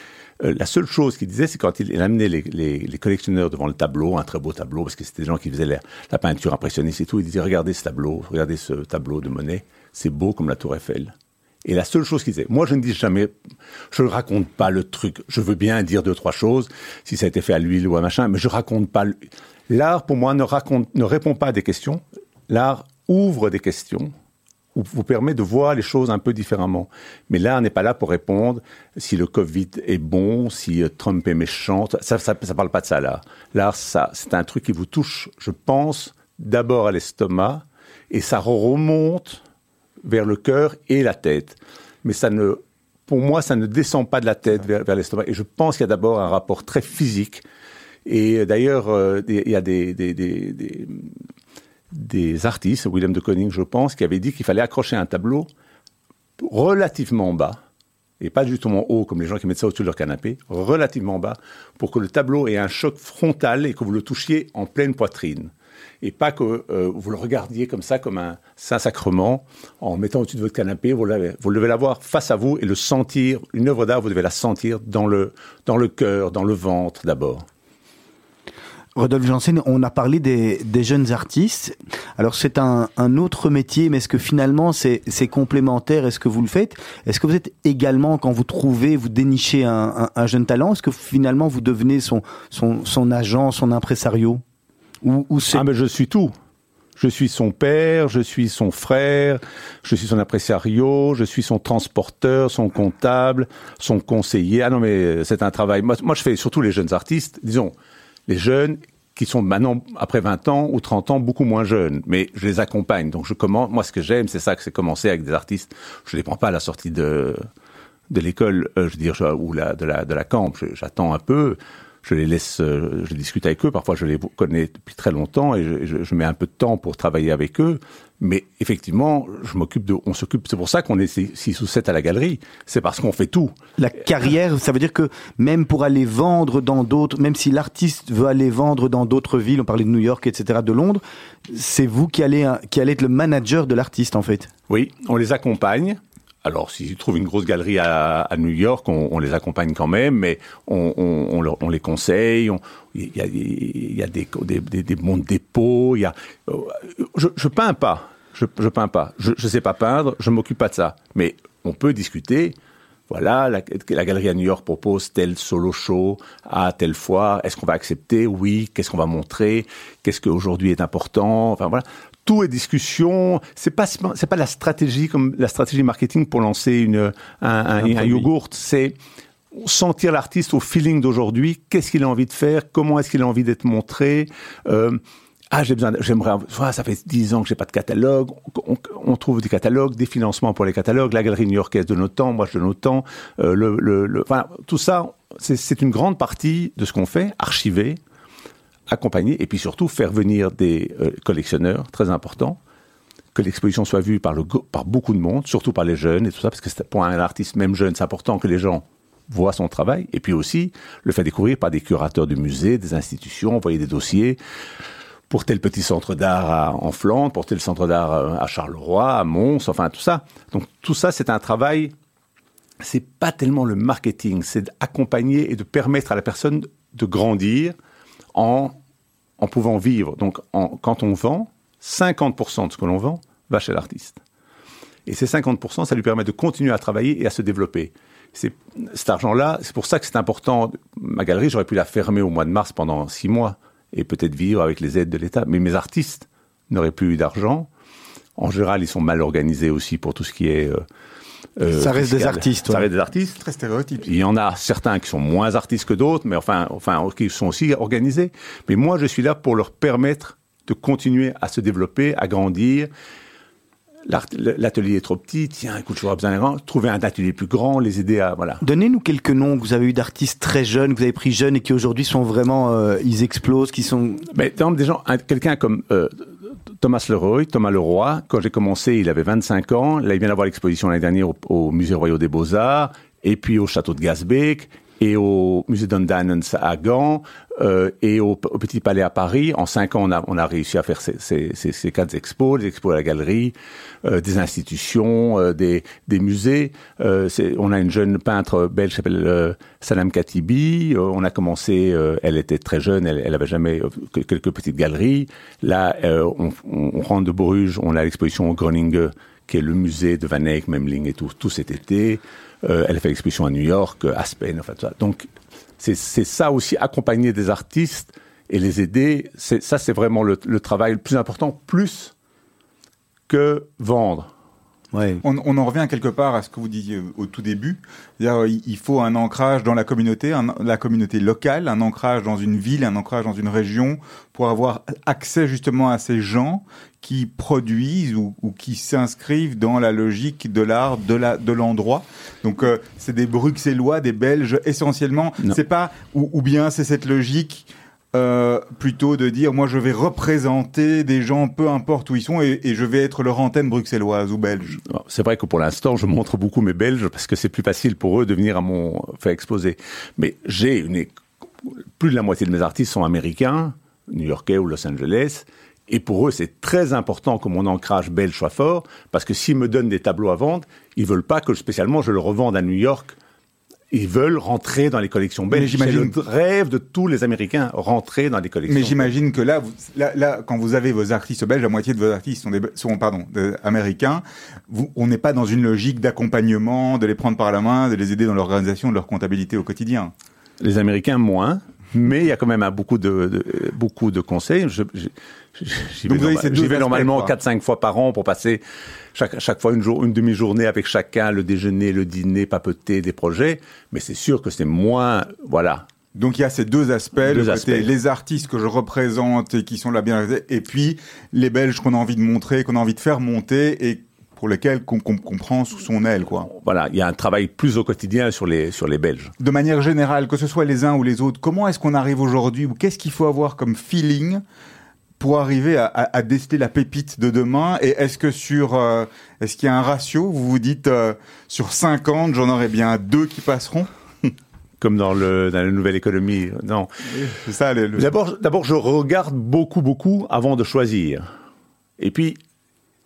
euh, la seule chose qu'il disait, c'est quand il, amenait les, collectionneurs devant le tableau, un très beau tableau, parce que c'était des gens qui faisaient la, peinture impressionniste et tout, il disait, regardez ce tableau, regardez ce tableau de Monet, c'est beau comme la tour Eiffel. Et la seule chose qu'il disait, moi je ne dis jamais, je ne raconte pas le truc. Je veux bien dire deux trois choses, si ça a été fait à l'huile ou à machin, mais je raconte pas. L'art pour moi ne répond pas à des questions. L'art ouvre des questions, ou vous permet de voir les choses un peu différemment. Mais l'art n'est pas là pour répondre si le Covid est bon, si euh, Trump est méchant. Ça, ça, parle pas de ça là. L'art, ça, c'est un truc qui vous touche, je pense, d'abord à l'estomac, et ça remonte vers le cœur et la tête. Mais ça ne, pour moi, ça ne descend pas de la tête vers, l'estomac. Et je pense qu'il y a d'abord un rapport très physique. Et d'ailleurs, euh, il y a des, des artistes, William de Koning, je pense, qui avait dit qu'il fallait accrocher un tableau relativement bas, et pas justement haut comme les gens qui mettent ça au-dessus de leur canapé, relativement bas, pour que le tableau ait un choc frontal et que vous le touchiez en pleine poitrine. Et pas que euh, vous le regardiez comme ça, comme un saint-sacrement, en mettant au-dessus de votre canapé, vous, vous devez l'avoir face à vous et le sentir. Une œuvre d'art, vous devez la sentir dans le, dans le cœur, dans le ventre d'abord. Rodolphe Janssen, on a parlé des, jeunes artistes. Alors c'est un, autre métier, mais est-ce que finalement c'est complémentaire Est-ce que vous le faites? Est-ce que vous êtes également, quand vous trouvez, vous dénichez un, un, un jeune talent, est-ce que finalement vous devenez son, agent, son impresario? Ou, ou c'est Ah, mais je suis tout. Je suis son père, je suis son frère, je suis son impresario, je suis son transporteur, son comptable, son conseiller. Ah non, mais c'est un travail. Moi, moi, je fais surtout les jeunes artistes, disons, les jeunes qui sont maintenant, après 20 ans ou 30 ans, beaucoup moins jeunes. Mais je les accompagne. Donc, je commence, moi, ce que j'aime, c'est ça, que c'est commencer avec des artistes. Je les prends pas à la sortie de, de l'école, euh, je veux dire, ou de la, de la camp. J'attends un peu. Je les laisse, euh, je discute avec eux. Parfois, je les connais depuis très longtemps et je- je mets un peu de temps pour travailler avec eux. Mais effectivement, je m'occupe de, on s'occupe. C'est pour ça qu'on est six six ou sept à la galerie. C'est parce qu'on fait tout. la carrière, ça veut dire que même pour aller vendre dans d'autres, même si l'artiste veut aller vendre dans d'autres villes, on parlait de New York, etc., de Londres, c'est vous qui allez, qui allez être le manager de l'artiste en fait. Oui, on les accompagne. Alors, s'ils trouvent une grosse galerie à, New York, on, les accompagne quand même, mais on, les conseille. on- Il y a, des, bons dépôts. Euh, je, je peins pas. Je, peins pas. Je, je sais pas peindre. Je m'occupe pas de ça. Mais on peut discuter. Voilà, la, la galerie à New York propose tel solo show à telle fois. Est-ce qu'on va accepter? Oui. Qu'est-ce qu'on va montrer? Qu'est-ce qu'aujourd'hui est important? Enfin voilà, tout est discussion. C'est pas c'est pas la stratégie comme la stratégie marketing pour lancer une un, un, yogourt. C'est sentir l'artiste au feeling d'aujourd'hui. Qu'est-ce qu'il a envie de faire? Comment est-ce qu'il a envie d'être montré? Euh, ah, j'ai besoin, de- j'aimerais, ah, ça fait dix ans que j'ai pas de catalogue. On, trouve des catalogues, des financements pour les catalogues. La galerie new-yorkaise donne autant, moi je donne autant. Euh, le, le, le- enfin, tout ça, c'est, c'est une grande partie de ce qu'on fait, archiver, accompagner, et puis surtout faire venir des euh, collectionneurs, très important, que l'exposition soit vue par, le, par beaucoup de monde, surtout par les jeunes et tout ça, parce que pour un artiste même jeune, c'est important que les gens voient son travail, et puis aussi le faire découvrir par des curateurs du musée, des institutions, envoyer des dossiers pour tel petit centre d'art en Flandre, pour tel centre d'art euh, à Charleroi, à Mons, enfin tout ça. Donc tout ça, c'est un travail, c'est pas tellement le marketing, c'est d'accompagner et de permettre à la personne de grandir en, pouvant vivre. Donc en- quand on vend, 50% de ce que l'on vend va chez l'artiste. Et ces 50%, ça lui permet de continuer à travailler et à se développer. Cet argent-là, c'est pour ça que c'est important. Ma galerie, j'aurais pu la fermer au mois de mars pendant six mois et peut-être vivre avec les aides de l'État. Mais mes artistes n'auraient plus eu d'argent. En général, ils sont mal organisés aussi pour tout ce qui est. euh, euh, Ça reste des artistes, Ça reste des artistes. Très stéréotype. Il y en a certains qui sont moins artistes que d'autres, mais enfin, enfin, qui sont aussi organisés. Mais moi, je suis là pour leur permettre de continuer à se développer, à grandir. L'atelier est trop petit, tiens, écoute, j'aurais besoin d'un grand. Trouver un atelier plus grand, les aider à, voilà. Donnez-nous quelques noms que vous avez eu d'artistes très jeunes, que vous avez pris jeunes et qui aujourd'hui sont vraiment, euh, ils explosent, qui sont. Mais par exemple, des gens, un- quelqu'un comme euh, Thomas Leroy, Thomas Leroy, quand j'ai commencé, il avait 25 ans. Là, il vient d'avoir l'exposition l'année dernière au, Musée Royal des Beaux-Arts, et puis au Château de Gasbeek, et au Musée d'Undanens à Gand, euh, et au, Petit Palais à Paris. En cinq ans, on a, on a réussi à faire ces, ces, ces, quatre expos, des expos à la galerie, euh, des institutions, euh, des, des musées. Euh, on a une jeune peintre belge qui s'appelle euh, Salam Katibi. Euh, on a commencé, elle était très jeune, elle, elle avait jamais que- quelques petites galeries. Là, on, on, on rentre de Bruges, on a l'exposition au Groningen, qui est le musée de Van Eyck, Memling et tout, tout cet été. Euh, elle a fait l'exposition à New York, euh, Aspen, enfin tout ça. Donc, c'est ça aussi, accompagner des artistes et les aider. Ça, c'est vraiment le travail le plus important, plus que vendre. Ouais. On, on en revient quelque part à ce que vous disiez au, tout début. C'est-à-dire, il faut un ancrage dans la communauté, un- la communauté locale, un ancrage dans une ville, un ancrage dans une région, pour avoir accès justement à ces gens qui produisent ou, ou qui s'inscrivent dans la logique de l'art de la de l'endroit. Donc euh, c'est des Bruxellois, des Belges essentiellement. C'est pas ou, ou bien c'est cette logique euh, plutôt de dire moi je vais représenter des gens peu importe où ils sont et, je vais être leur antenne bruxelloise ou belge C'est vrai que pour l'instant, je montre beaucoup mes Belges parce que c'est plus facile pour eux de venir à mon fait exposer. Mais j'ai une plus de la moitié de mes artistes sont américains, new-yorkais ou Los Angeles. Et pour eux, c'est très important que mon ancrage belge soit fort, parce que s'ils me donnent des tableaux à vendre, ils veulent pas que spécialement je le revende à New York. Ils veulent rentrer dans les collections belges. C'est le rêve de tous les Américains, rentrer dans les collections. Mais j'imagine que là, vous- là, là, quand vous avez vos artistes belges, la moitié de vos artistes sont, des, sont pardon, américains. Vous, on n'est pas dans une logique d'accompagnement, de les prendre par la main, de les aider dans l'organisation de leur comptabilité au quotidien. Les Américains moins, mais il y a quand même beaucoup de, de- beaucoup de conseils. Je- je- je- J'y Donc vais, norma- vais normalement quoi. 4-5 fois par an pour passer chaque, chaque fois une, jour, une demi-journée avec chacun, le déjeuner, le dîner, papeter des projets. Mais c'est sûr que c'est moins, voilà. Donc il y a ces deux aspects, le Deux côté aspects. les artistes que je représente et qui sont là bien, et puis les Belges qu'on a envie de montrer, qu'on a envie de faire monter et pour lesquels qu'on qu'on prend sous son aile, quoi. Voilà, il y a un travail plus au quotidien sur les, sur les Belges. De manière générale, que ce soit les uns ou les autres, comment est-ce qu'on arrive aujourd'hui ou qu'est-ce qu'il faut avoir comme feeling pour arriver à, à- à déceler la pépite de demain Et est-ce que sur, euh, est-ce qu'il y a un ratio? Vous vous dites euh, sur 50, j'en aurai bien deux qui passeront? Comme dans, le, dans la nouvelle économie. Non. C'est ça le, le- D'abord, d'abord, je regarde beaucoup, beaucoup avant de choisir. Et puis,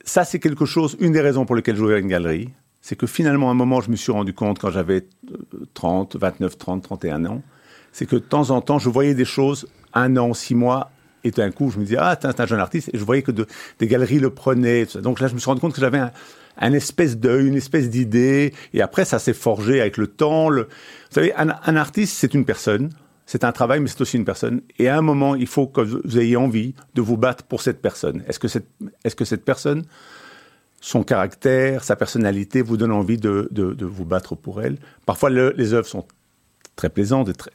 ça, c'est quelque chose, une des raisons pour lesquelles je ouvert une galerie, c'est que finalement, à un moment, je me suis rendu compte quand j'avais euh, 30, 29, 30, 31 ans, c'est que de temps en temps, je voyais des choses, un an, six mois, et d'un coup, je me disais, ah, t'es un- jeune artiste, et je voyais que de- des galeries le prenaient. Donc là, je me suis rendu compte que j'avais un, espèce d'œil, une espèce d'idée, et après, ça s'est forgé avec le temps. Vous savez, un, artiste, c'est une personne, c'est un travail, mais c'est aussi une personne. Et à un moment, il faut que vous ayez envie de vous battre pour cette personne. Est-ce que cette, est-ce que cette personne, son caractère, sa personnalité, vous donne envie de, vous battre pour elle? Parfois, le- les œuvres sont très plaisantes et, très-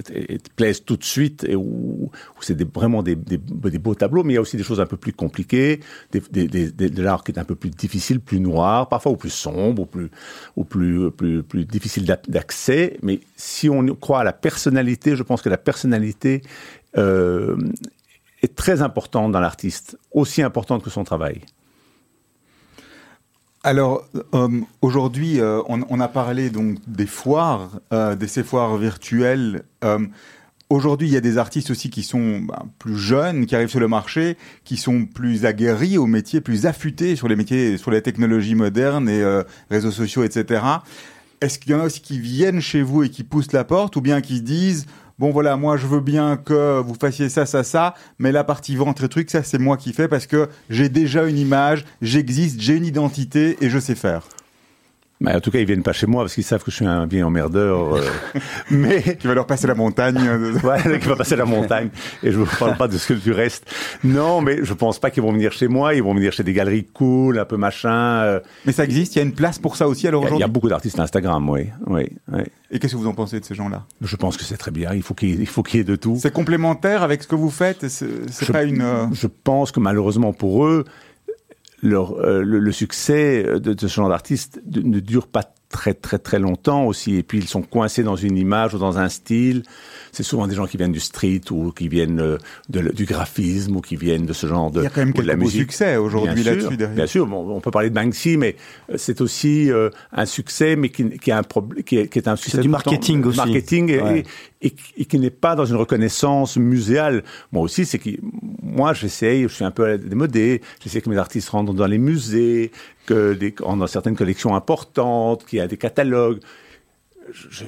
plaisent tout de suite, et où, c'est des- vraiment des, beaux tableaux, mais il y a aussi des choses un peu plus compliquées, de l'art qui est un peu plus difficile, plus noir, parfois ou plus sombre, ou plus, difficile d'a- d'accès. Mais si on croit à la personnalité, je pense que la personnalité euh, est très importante dans l'artiste, aussi importante que son travail. Alors euh, aujourd'hui, euh, on, a parlé donc des foires, euh, de ces foires virtuelles. Euh, aujourd'hui, il y a des artistes aussi qui sont bah, plus jeunes, qui arrivent sur le marché, qui sont plus aguerris au métier, plus affûtés sur les métiers, sur les technologies modernes et réseaux sociaux, etc. Est-ce qu'il y en a aussi qui viennent chez vous et qui poussent la porte, ou bien qui se disent bon voilà, moi je veux bien que vous fassiez ça, ça, ça, mais la partie vente et truc, ça c'est moi qui fais parce que j'ai déjà une image, j'existe, j'ai une identité et je sais faire. Mais en tout cas, ils viennent pas chez moi parce qu'ils savent que je suis un vieil emmerdeur. euh, mais Qui va leur passer la montagne. euh, voilà, qui va passer la montagne. Et je vous parle pas de ce que du reste. Non, mais je pense pas qu'ils vont venir chez moi. Ils vont venir chez des galeries cool, un peu machin. euh. Mais ça existe, il y a une place pour ça aussi alors Il y a- il y, a aujourd'hui. beaucoup d'artistes Instagram, oui, oui, oui. Et qu'est-ce que vous en pensez de ces gens-là? Je pense que c'est très bien. Il faut qu'il y ait- il faut qu'il y ait de tout. C'est complémentaire avec ce que vous faites? C'est Je- pas une. Je pense que malheureusement pour eux, leur, euh, le, le succès de, de ce genre d'artiste de- ne dure pas très très très longtemps aussi. Et puis ils sont coincés dans une image ou dans un style. C'est souvent des gens qui viennent du street ou qui viennent euh, de, du graphisme ou qui viennent de ce genre de. Il y a quand même ou de la quelques musique. succès aujourd'hui là-dessus. derrière. Bien sûr, bon, on peut parler de Banksy, mais euh, c'est aussi euh, un succès, mais qui, qui, a un problème, qui, est, qui est un succès du marketing du aussi. marketing et, Ouais. Et, qui n'est pas dans une reconnaissance muséale. Moi aussi, c'est que moi, j'essaye, je suis un peu démodé, j'essaie que mes artistes rentrent dans les musées, que des, dans certaines collections importantes, qu'il y a des catalogues.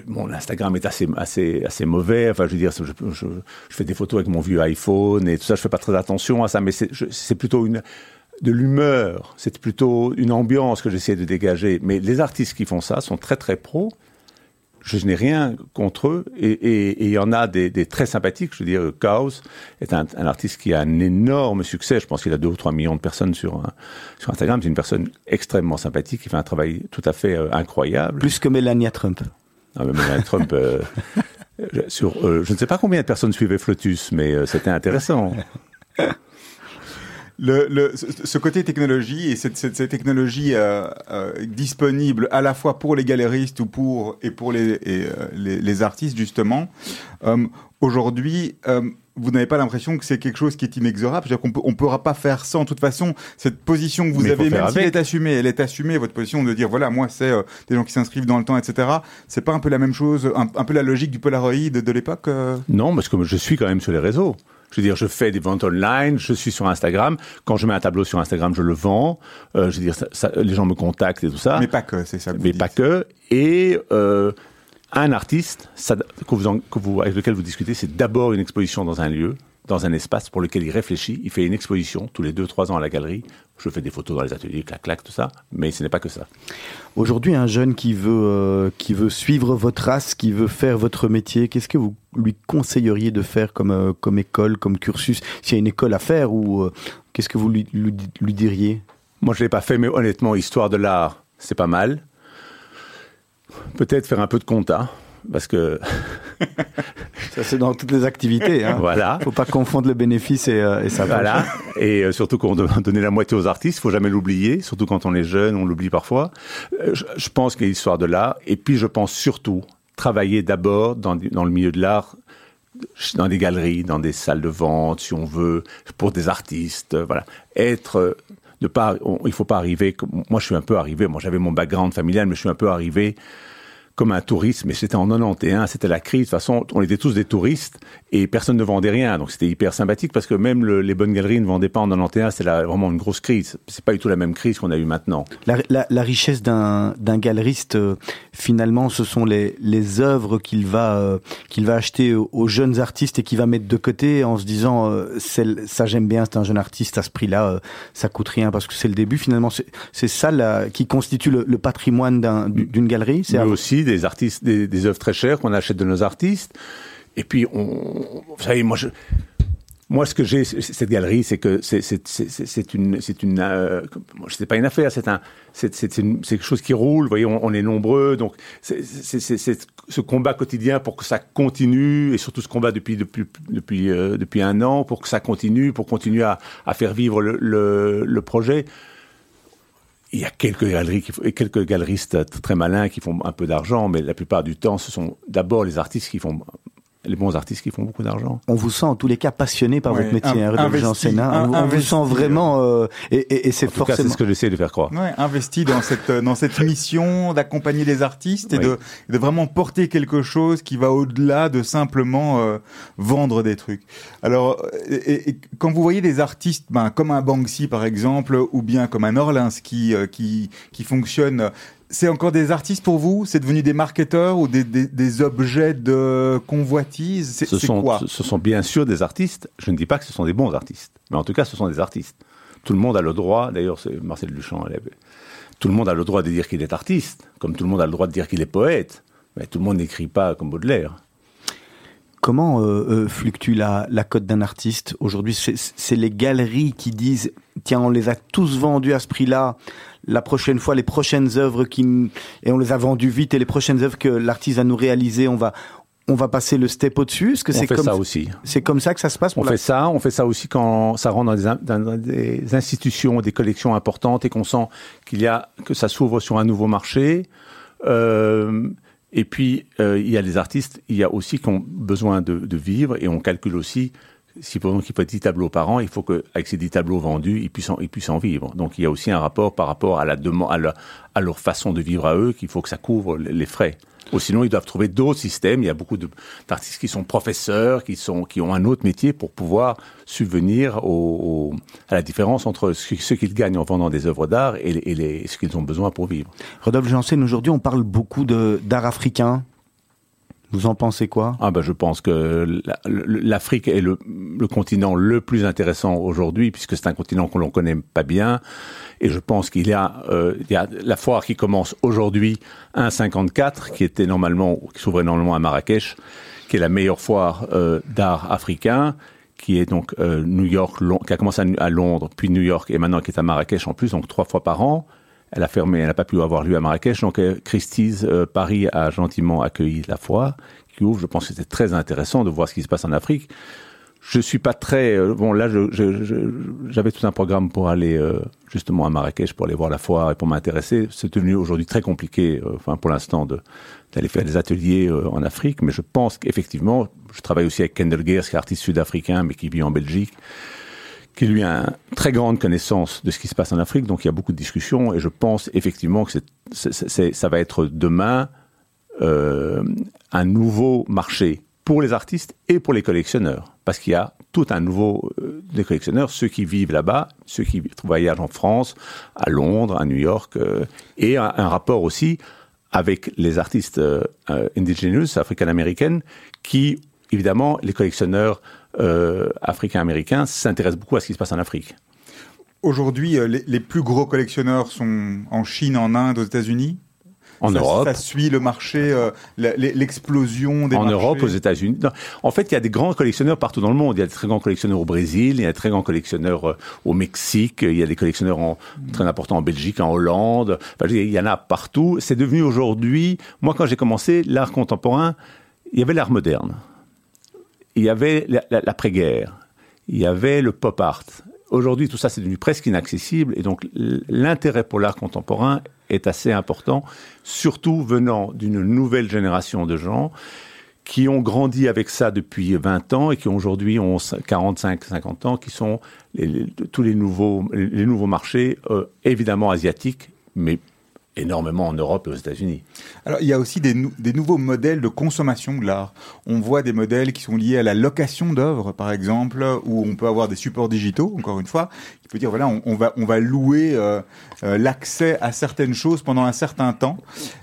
Mon Instagram est assez, assez, assez mauvais. Enfin, je veux dire, je, fais des photos avec mon vieux iPhone et tout ça. Je fais pas très attention à ça, mais c'est plutôt une de l'humeur. C'est plutôt une ambiance que j'essaie de dégager. Mais les artistes qui font ça sont très très pros. Je n'ai rien contre eux et il y en a des, des très sympathiques. Je veux dire, Chaos est un, un artiste qui a un énorme succès. Je pense qu'il a deux ou trois millions de personnes sur un- sur Instagram. C'est une personne extrêmement sympathique qui fait un travail tout à fait euh, incroyable. Plus que Melania Trump. Ah, mais Melania Trump, euh, je- sur, euh, je ne sais pas combien de personnes suivaient Flotus, mais euh, c'était intéressant. Le, le- ce, côté technologie et cette, cette, cette technologie euh, euh, disponible à la fois pour les galéristes ou pour et pour les, et, euh, les, les artistes justement. Aujourd'hui, vous n'avez pas l'impression que c'est quelque chose qui est inexorable? C'est-à-dire qu'on on pourra pas faire sans. De toute façon, cette position que vous Mais avez, même si elle est assumée, elle est assumée, votre position de dire, voilà, moi, c'est euh, des gens qui s'inscrivent dans le temps, etc. C'est pas un peu la même chose, un, un peu la logique du Polaroid de l'époque euh? Non, parce que je suis quand même sur les réseaux. Je veux dire, je fais des ventes online, je suis sur Instagram. Quand je mets un tableau sur Instagram, je le vends. Euh, je veux dire, ça- ça- les gens me contactent et tout ça. Mais pas que, c'est ça que vous mais dites. pas que. Et euh, un artiste ça, que vous en- que vous, avec lequel vous discutez, c'est d'abord une exposition dans un lieu, dans un espace pour lequel il réfléchit. Il fait une exposition tous les deux, trois ans à la galerie. Je fais des photos dans les ateliers, clac, clac, tout ça. Mais ce n'est pas que ça. Aujourd'hui, un jeune qui veut, euh, qui veut suivre votre race, qui veut faire votre métier, qu'est-ce que vous lui conseilleriez de faire comme, euh, comme école, comme cursus? S'il y a une école à faire, ou euh, qu'est-ce que vous lui, lui, lui diriez? Moi, je l'ai pas fait, mais honnêtement, histoire de l'art, c'est pas mal. Peut-être faire un peu de compta, parce que Ça, c'est dans toutes les activités. Hein. voilà. Faut pas confondre le bénéfice et, euh, et sa Voilà. Et euh, surtout qu'on doit donner la moitié aux artistes, faut jamais l'oublier. Surtout quand on est jeune, on l'oublie parfois. Euh, je, je pense qu'il y a l'histoire de l'art. Et puis, je pense surtout travailler d'abord dans, dans le milieu de l'art, dans des galeries, dans des salles de vente, si on veut, pour des artistes. euh, Voilà. Être euh, de pas, on- il faut pas arriver. Moi, je suis un peu arrivé. Moi, j'avais mon background familial, mais je suis un peu arrivé comme un touriste, mais c'était en 91, c'était la crise. De toute façon, on était tous des touristes et personne ne vendait rien. Donc c'était hyper sympathique parce que même le- les bonnes galeries ne vendaient pas en 91. C'était la- vraiment une grosse crise. C'est pas du tout la même crise qu'on a eu maintenant. La, la- la richesse d'un galeriste, euh, finalement, ce sont les, les œuvres qu'il va, euh, qu'il va acheter aux, jeunes artistes et qu'il va mettre de côté en se disant euh, c'est- ça j'aime bien, c'est un jeune artiste à ce prix-là, ça coûte rien parce que c'est le début. Finalement, c'est c'est ça là, qui constitue le, le patrimoine d'un- d'une galerie. C'est aussi des artistes, des, œuvres très chères qu'on achète de nos artistes. Et puis, on, vous savez, moi, je, moi, ce que j'ai, cette galerie, c'est que c'est, une, c'est une, euh, c'est pas une affaire, c'est un, c'est, quelque chose qui roule. Vous voyez, on, est nombreux, donc c'est, ce combat quotidien pour que ça continue, et surtout ce combat depuis depuis depuis euh, depuis un an pour que ça continue, pour continuer à, à faire vivre le, le projet. Il y a quelques galeristes t- très malins qui font un peu d'argent, mais la plupart du temps, ce sont d'abord les artistes qui font, les bons artistes qui font beaucoup d'argent. on vous sent en tous les cas passionné par Ouais, votre métier, in- hein, investi, hein. On, on vous sent vraiment, euh, et, et- et c'est forcément. c'est ce que j'essaie de faire croire. Ouais, investi dans cette dans cette mission d'accompagner les artistes et Oui. de de vraiment porter quelque chose qui va au-delà de simplement euh, vendre des trucs. Alors euh, et, et quand vous voyez des artistes ben, comme un Banksy par exemple ou bien comme un Orlinski euh, qui qui fonctionne c'est encore des artistes pour vous? C'est devenu des marketeurs ou des, des, des objets de convoitise? C'est Ce sont, quoi? ce- ce sont bien sûr des artistes. Je ne dis pas que ce sont des bons artistes, mais en tout cas, ce sont des artistes. Tout le monde a le droit, d'ailleurs, c'est Marcel Duchamp, elle avait- tout le monde a le droit de dire qu'il est artiste, comme tout le monde a le droit de dire qu'il est poète. Mais tout le monde n'écrit pas comme Baudelaire. Comment euh, euh, fluctue la, la cote d'un artiste Aujourd'hui, c'est- c'est les galeries qui disent tiens, on les a tous vendus à ce prix-là. La prochaine fois, les prochaines œuvres qui et on les a vendues vite et les prochaines œuvres que l'artiste va nous réaliser, on va on va passer le step au-dessus. Est-ce que On c'est comme ça aussi. c'est comme ça que ça se passe On pour la- fait ça, on fait ça aussi quand ça rentre dans des, dans- institutions, des collections importantes et qu'on sent qu'il y a que ça s'ouvre sur un nouveau marché. Euh, et puis euh, il y a les artistes, il y a aussi qui ont besoin de, de vivre et on calcule aussi si par exemple il faut 10 tableaux par an, il faut qu'avec ces 10 tableaux vendus, ils puissent, en, puissent en vivre. Donc il y a aussi un rapport par rapport à la demande, à, leur- façon de vivre à eux, qu'il faut que ça couvre les frais. Ou sinon, ils doivent trouver d'autres systèmes. Il y a beaucoup d'artistes qui sont professeurs, qui, sont, qui ont un autre métier pour pouvoir subvenir au, à la différence entre ce, qu'ils gagnent en vendant des œuvres d'art et, ce qu'ils ont besoin pour vivre. Rodolphe Janssen, aujourd'hui, on parle beaucoup d'art africain. Vous en pensez quoi? Ah ben, je pense que l'Afrique est le, continent le plus intéressant aujourd'hui, puisque c'est un continent qu'on ne connaît pas bien. Et je pense qu'il y a, euh, y a la foire qui commence aujourd'hui, 1,54, qui était normalement, qui s'ouvrait normalement à Marrakech, qui est la meilleure foire euh, d'art africain, qui est donc euh, New York, Lon- qui a commencé à, à Londres, puis New York, et maintenant qui est à Marrakech en plus, donc trois fois par an. Elle a fermé, elle n'a pas pu avoir lieu à Marrakech. Donc euh, Christie's euh, Paris a gentiment accueilli la foire qui ouvre. Je pense que c'était très intéressant de voir ce qui se passe en Afrique. je suis pas très euh, bon là. J'avais tout un programme pour aller euh, justement à Marrakech pour aller voir la foire et pour m'intéresser. C'est devenu aujourd'hui très compliqué, enfin pour l'instant, d'aller faire des ateliers en Afrique. Mais je pense qu'effectivement, je travaille aussi avec Kendall Geers, qui est artiste sud-africain mais qui vit en Belgique, qui lui a une très grande connaissance de ce qui se passe en Afrique. Donc il y a beaucoup de discussions et je pense effectivement que ça va être demain euh, un nouveau marché pour les artistes et pour les collectionneurs. Parce qu'il y a tout un nouveau euh, des collectionneurs, ceux qui vivent là-bas, ceux qui voyagent en France, à Londres, à New York, euh, et un, rapport aussi avec les artistes euh, indigenous, africaines-américaines, qui, évidemment, les collectionneurs euh, africains-américains s'intéressent beaucoup à ce qui se passe en Afrique. Aujourd'hui, euh, les, les plus gros collectionneurs sont en Chine, en Inde, aux États-Unis? En Ça- Europe. Ça suit le marché, euh, l'explosion des en marchés? Europe, aux États-Unis. En fait, il y a des grands collectionneurs partout dans le monde. Il y a des très grands collectionneurs au Brésil, il y a des très grands collectionneurs euh, au Mexique, il y a des collectionneurs en, très importants en Belgique, en Hollande. Enfin, il y en a partout. C'est devenu aujourd'hui. Moi, quand j'ai commencé l'art contemporain, il y avait l'art moderne, il y avait la- la- l'après-guerre, il y avait le pop art. Aujourd'hui, tout ça, c'est devenu presque inaccessible. Et donc, l'intérêt pour l'art contemporain est assez important, surtout venant d'une nouvelle génération de gens qui ont grandi avec ça depuis 20 ans et qui aujourd'hui ont 45, 50 ans, qui sont tous les nouveaux, les nouveaux marchés, euh, évidemment asiatiques, mais énormément en Europe et aux États-Unis. Alors, il y a aussi des, nou- des nouveaux modèles de consommation de l'art. On voit des modèles qui sont liés à la location d'œuvres, par exemple, où on peut avoir des supports digitaux, encore une fois, qui peut dire, voilà, on, on va, on va louer euh, euh, l'accès à certaines choses pendant un certain temps.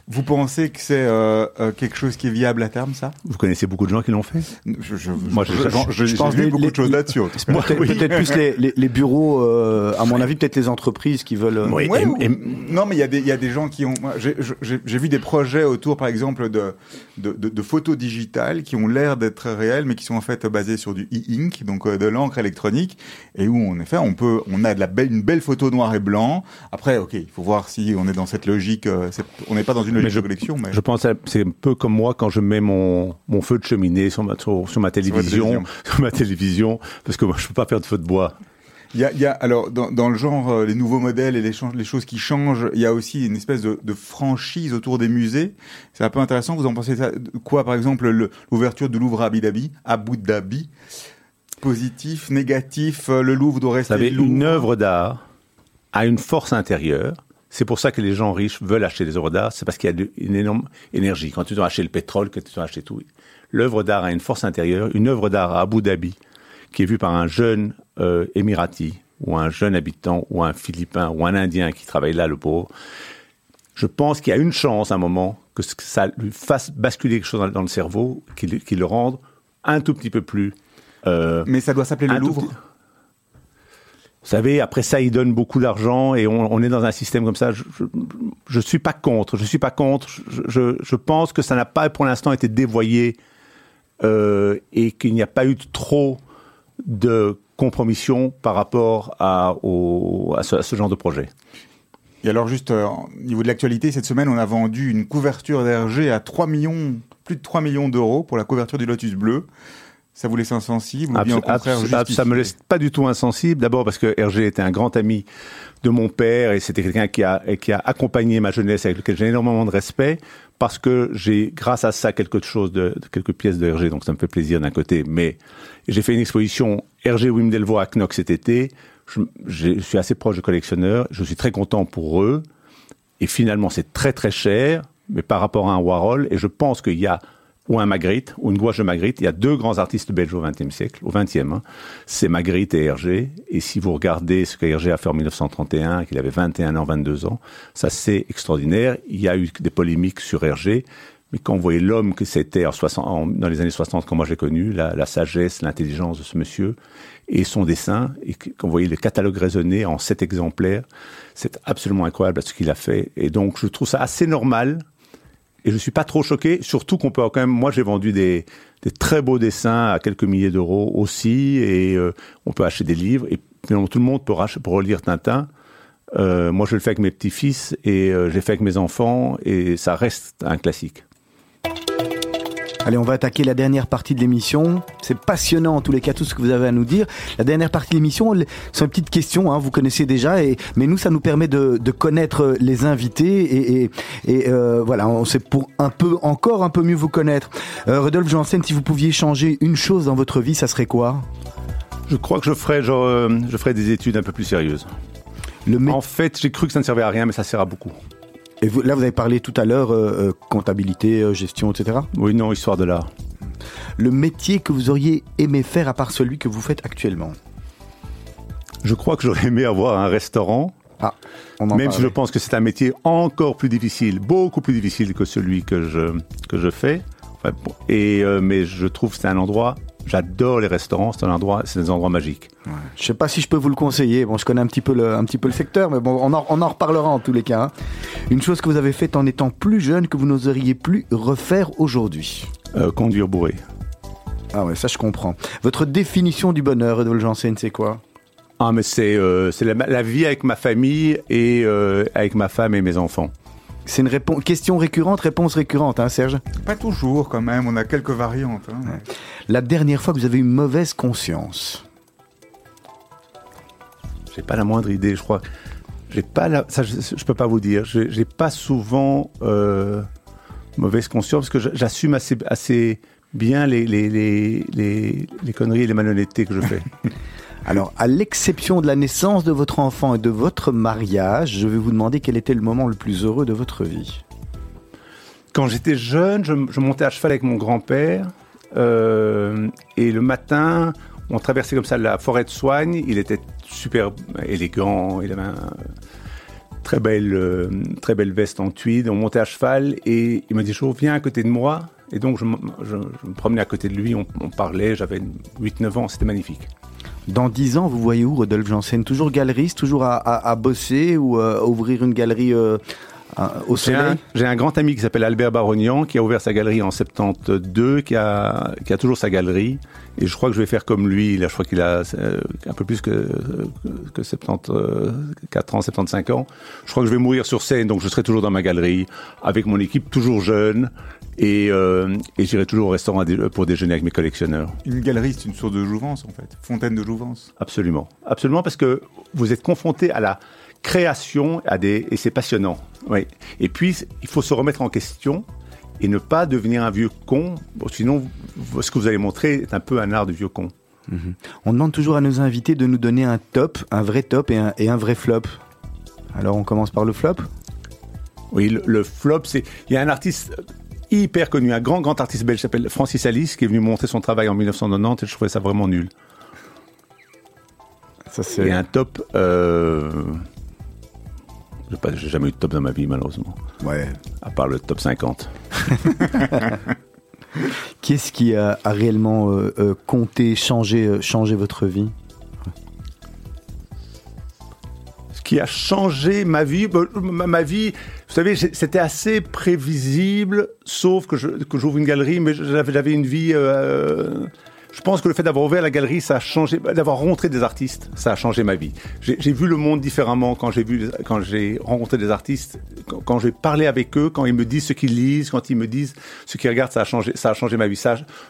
Vous pensez que c'est euh, quelque chose qui est viable à terme, ça? Vous connaissez beaucoup de gens qui l'ont fait? Je, je, Moi, je, je- je- je- je j'ai pense beaucoup les- de choses là-dessus. Peut-être plus les, les, les bureaux, euh, à mon avis, peut-être les entreprises qui veulent. euh, Oui. Ouais, et- ou- et- non, mais il y, a des- il y a des gens qui ont. moi, J'ai vu des projets autour, par exemple, de, de, de- de photos digitales qui ont l'air d'être réelles, mais qui sont en fait basées sur du e-ink, donc euh, de l'encre électronique, et où en effet, on peut, on a de la belle, une belle photo noir et blanc. Après, ok, il faut voir si on est dans cette logique. euh, on n'est pas dans une logique je- de collection, mais Je pense que c'est un peu comme moi quand je mets mon, mon feu de cheminée sur ma, sur, sur ma télévision, télévision. sur ma télévision, parce que moi je peux pas faire de feu de bois. Il y a, il y a alors dans, dans le genre euh, les nouveaux modèles et les, choses qui changent, il y a aussi une espèce de, de franchise autour des musées. C'est un peu intéressant. Vous en pensez ça, quoi par exemple le- l'ouverture du Louvre à Abu Dhabi, Abu Dhabi, positif, négatif. euh, Le Louvre doit Vous rester savez, Louvre? une œuvre d'art a une force intérieure. C'est pour ça que les gens riches veulent acheter des œuvres d'art. C'est parce qu'il y a de- une énorme énergie. Quand tu dois acheter le pétrole, quand tu dois acheter tout. L'œuvre d'art a une force intérieure. Une œuvre d'art à Abu Dhabi, qui est vue par un jeune euh, émirati, ou un jeune habitant, ou un philippin, ou un indien qui travaille là, le pauvre. Je pense qu'il y a une chance, à un moment, que ça lui fasse basculer quelque chose dans, le cerveau, qu'il qu'il le rende un tout petit peu plus euh, Mais ça doit s'appeler le Louvre. petit- Vous savez, après ça, ils donnent beaucoup d'argent et on, on est dans un système comme ça. Je, je, je suis pas contre. Je suis pas contre. Je, je, je pense que ça n'a pas pour l'instant été dévoyé euh, et qu'il n'y a pas eu trop de compromission par rapport à, au, à, ce, à ce genre de projet. Et alors juste euh, au niveau de l'actualité, cette semaine, on a vendu une couverture d'Hergé à 3 millions, plus de 3 millions d'euros pour la couverture du Lotus bleu. Ça vous laisse insensible ou bien au contraire ça me laisse pas du tout insensible. D'abord parce que Hergé était un grand ami de mon père et c'était quelqu'un qui a, et qui a accompagné ma jeunesse avec lequel j'ai énormément de respect parce que j'ai, grâce à ça, quelque chose de, de- quelques pièces de Hergé, donc ça me fait plaisir d'un côté. Mais j'ai fait une exposition Hergé Wim Delvaux à Knox cet été. Je suis assez proche de collectionneurs. Je suis très content pour eux. Et finalement, c'est très très cher, mais par rapport à un Warhol, et je pense qu'il y a, ou un Magritte, ou une gouache de Magritte, il y a deux grands artistes belges au XXe siècle, au XXe, hein. c'est Magritte et Hergé. Et si vous regardez ce que Hergé a fait en 1931, qu'il avait 21 ans, 22 ans, ça c'est extraordinaire. Il y a eu des polémiques sur Hergé, mais quand vous voyez l'homme que c'était en 60 en- dans les années 60, quand moi j'ai connu, la, sagesse, l'intelligence de ce monsieur, et son dessin, et quand vous voyez le catalogue raisonné en sept exemplaires, c'est absolument incroyable ce qu'il a fait. Et donc, je trouve ça assez normal. Et je suis pas trop choqué, surtout qu'on peut quand même. Moi, j'ai vendu des, très beaux dessins à quelques milliers d'euros aussi, et euh, on peut acheter des livres. Et tout le monde peut relire Tintin. Euh, moi, je le fais avec mes petits-fils et euh, j'ai fait avec mes enfants, et ça reste un classique. Allez, on va attaquer la dernière partie de l'émission. C'est passionnant en tous les cas tout ce que vous avez à nous dire. La dernière partie de l'émission, c'est une petite question, hein, vous connaissez déjà, et, mais nous ça nous permet de, de connaître les invités et, et, et euh, voilà, c'est pour un peu encore un peu mieux vous connaître. Euh, Rodolphe Janssen, si vous pouviez changer une chose dans votre vie, ça serait quoi? Je crois que je ferais genre, euh, je ferais des études un peu plus sérieuses. Le En fait, j'ai cru que ça ne servait à rien, mais ça sert à beaucoup. Et vous, là, vous avez parlé tout à l'heure euh, euh, comptabilité, euh, gestion, etc. Oui, non, histoire de l'art. Le métier que vous auriez aimé faire à part celui que vous faites actuellement? Je crois que j'aurais aimé avoir un restaurant, Ah, on en même si je pense que c'est un métier encore plus difficile, beaucoup plus difficile que celui que je, que je fais. Enfin, bon, et, euh, mais je trouve que c'est un endroit, j'adore les restaurants, c'est un endroit, c'est des endroits magiques. Je sais pas si je peux vous le conseiller. Bon, je connais un petit peu le, un petit peu le secteur, mais bon, on en, on en reparlera en tous les cas. hein. Une chose que vous avez faite en étant plus jeune que vous n'oseriez plus refaire aujourd'hui. Euh, conduire bourré. Ah ouais, ça je comprends. Votre définition du bonheur, Edouard Janssen, c'est quoi? Ah, mais c'est euh, la vie avec ma famille et euh, avec ma femme et mes enfants. C'est une réponse, question récurrente, réponse récurrente, hein, Serge? Pas toujours quand même, on a quelques variantes. hein. La dernière fois que vous avez eu mauvaise conscience? J'ai pas la moindre idée, je crois. J'ai pas la, ça, je, je peux pas vous dire. J'ai j'ai pas souvent euh, mauvaise conscience parce que j'assume assez, assez bien les, les, les, les, les conneries et les malhonnêtetés que je fais. Alors, à l'exception de la naissance de votre enfant et de votre mariage, je vais vous demander quel était le moment le plus heureux de votre vie. Quand j'étais jeune, je, montais à cheval avec mon grand-père euh, et le matin, on traversait comme ça la forêt de Soigne. Il était super élégant, il avait un très belle, euh, très belle veste en tweed. On montait à cheval et il m'a dit "Jo, viens à côté de moi." Et donc je, me promenais à côté de lui, on, on parlait. J'avais 8-9 ans, c'était magnifique. Dans 10 ans, vous voyez où Rodolphe Janssen? Toujours galeriste, toujours à, à- bosser ou euh, ouvrir une galerie euh, au J'ai un, soleil j'ai un grand ami qui s'appelle Albert Barognan, qui a ouvert sa galerie en 72, qui a, qui a toujours sa galerie. Et je crois que je vais faire comme lui. Là, je crois qu'il a euh, un peu plus que, que 74 ans, 75 ans. Je crois que je vais mourir sur scène, donc je serai toujours dans ma galerie, avec mon équipe toujours jeune. Et, euh, et j'irai toujours au restaurant pour déjeuner avec mes collectionneurs. Une galerie, c'est une source de jouvence en fait, fontaine de jouvence. Absolument. Absolument, parce que vous êtes confronté à la création à des, et c'est passionnant. Oui. Et puis, il faut se remettre en question et ne pas devenir un vieux con. Sinon, ce que vous allez montrer est un peu un art de vieux con. On demande toujours à nos invités de nous donner un top, un vrai top et un, et un vrai flop. Alors on commence par le flop Oui, le, le flop, c'est. Il y a un artiste hyper connu, un grand, grand artiste belge qui s'appelle Francis Alice, qui est venu montrer son travail en 1990 et je trouvais ça vraiment nul. Ça c'est Et un top. Euh... j'ai jamais eu de top dans ma vie, malheureusement. ouais. À part le top 50. Qui est-ce qui a, a réellement euh, euh, compté, changé, euh, changé votre vie? Ce qui a changé ma vie, bah, ma, ma vie, vous savez, c'était assez prévisible, sauf que je- que j'ouvre une galerie, mais j'avais j'avais une vie. Je pense que le fait d'avoir ouvert la galerie, ça a changé, d'avoir rencontré des artistes, ça a changé ma vie. J'ai vu le monde différemment quand j'ai vu, quand j'ai rencontré des artistes, quand, quand j'ai parlé avec eux, quand ils me disent ce qu'ils lisent, quand ils me disent ce qu'ils regardent, ça a changé, ça a changé ma vie.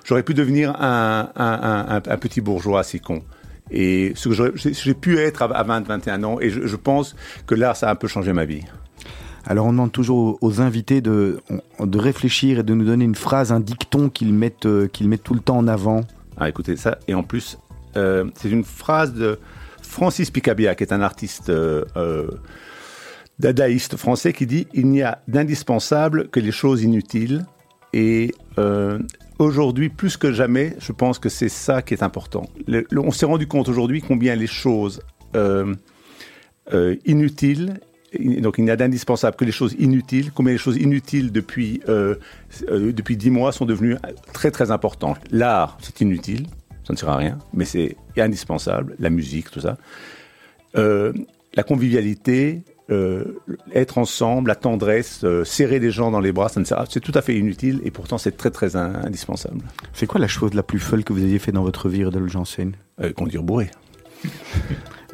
J'aurais pu devenir un, petit bourgeois assez con. Et ce que j'ai pu être à à 20, 21 ans, et je, pense que là, ça a un peu changé ma vie. Alors on demande toujours aux, aux invités de, de réfléchir et de nous donner une phrase, un dicton qu'ils mettent, euh, qu'ils mettent tout le temps en avant. Ah, écoutez ça. Et en plus, euh, c'est une phrase de Francis Picabia, qui est un artiste euh, euh, dadaïste français, qui dit Il n'y a d'indispensable que les choses inutiles. Et euh, aujourd'hui, plus que jamais, je pense que c'est ça qui est important. On s'est rendu compte aujourd'hui combien les choses inutiles il- donc il n'y a d'indispensable que les choses inutiles. Combien les choses inutiles depuis euh, euh, depuis dix mois sont devenues très très importantes. L'art, c'est inutile, ça ne sert à rien, mais c'est indispensable. La musique, tout ça. Euh, la convivialité, euh, être ensemble, la tendresse, euh, serrer les gens dans les bras, ça ne sert à- c'est tout à fait inutile et pourtant c'est très très in- indispensable. C'est quoi la chose la plus folle que vous ayez fait dans votre vie, Rodolphe Janssen? Euh, conduire bourré.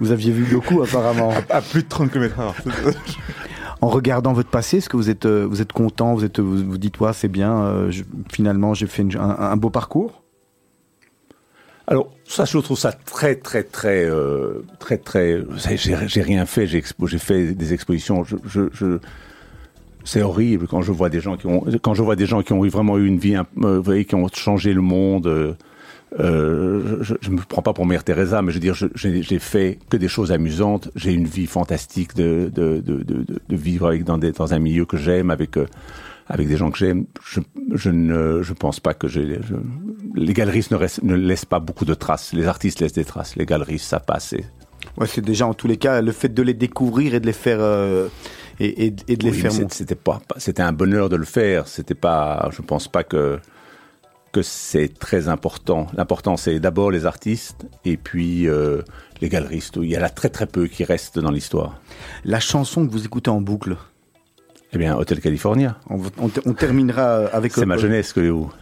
Vous aviez vu beaucoup apparemment. À plus de 30 km/h. en regardant votre passé Est-ce que vous êtes, euh, vous êtes content Vous êtes, vous, vous dites, ouais, c'est bien. euh, je- finalement, j'ai fait une- un, un beau parcours? Alors, ça, je trouve ça très, très, très, euh, très, très. vous savez, J'ai j'ai rien fait. J'ai expo- j'ai fait des expositions. Je, je, je- c'est horrible quand je vois des gens qui ont, quand je vois des gens qui ont vraiment eu une vie, euh, vous voyez, qui ont changé le monde. euh, euh, je, je me prends pas pour Mère Teresa, mais je veux dire, j'ai fait que des choses amusantes. J'ai une vie fantastique de de, de, de, de- de vivre avec dans, des, dans un milieu que j'aime, avec euh, avec des gens que j'aime. Je, je ne je pense pas que j'ai les galeristes ne, restent- ne laissent pas beaucoup de traces. Les artistes laissent des traces. Les galeristes, ça passe. et- Ouais, c'est déjà en tous les cas le fait de les découvrir et de les faire euh, et, et- et de les Oui, faire C'était pas, pas- c'était un bonheur de le faire. C'était pas, je pense pas que que c'est très important. L'important c'est d'abord les artistes et puis euh, les galeristes. Il y en a très très peu qui restent dans l'histoire. La chanson que vous écoutez en boucle, Eh bien, Hotel California. on, on- on terminera euh, avec. C'est ma euh, jeunesse que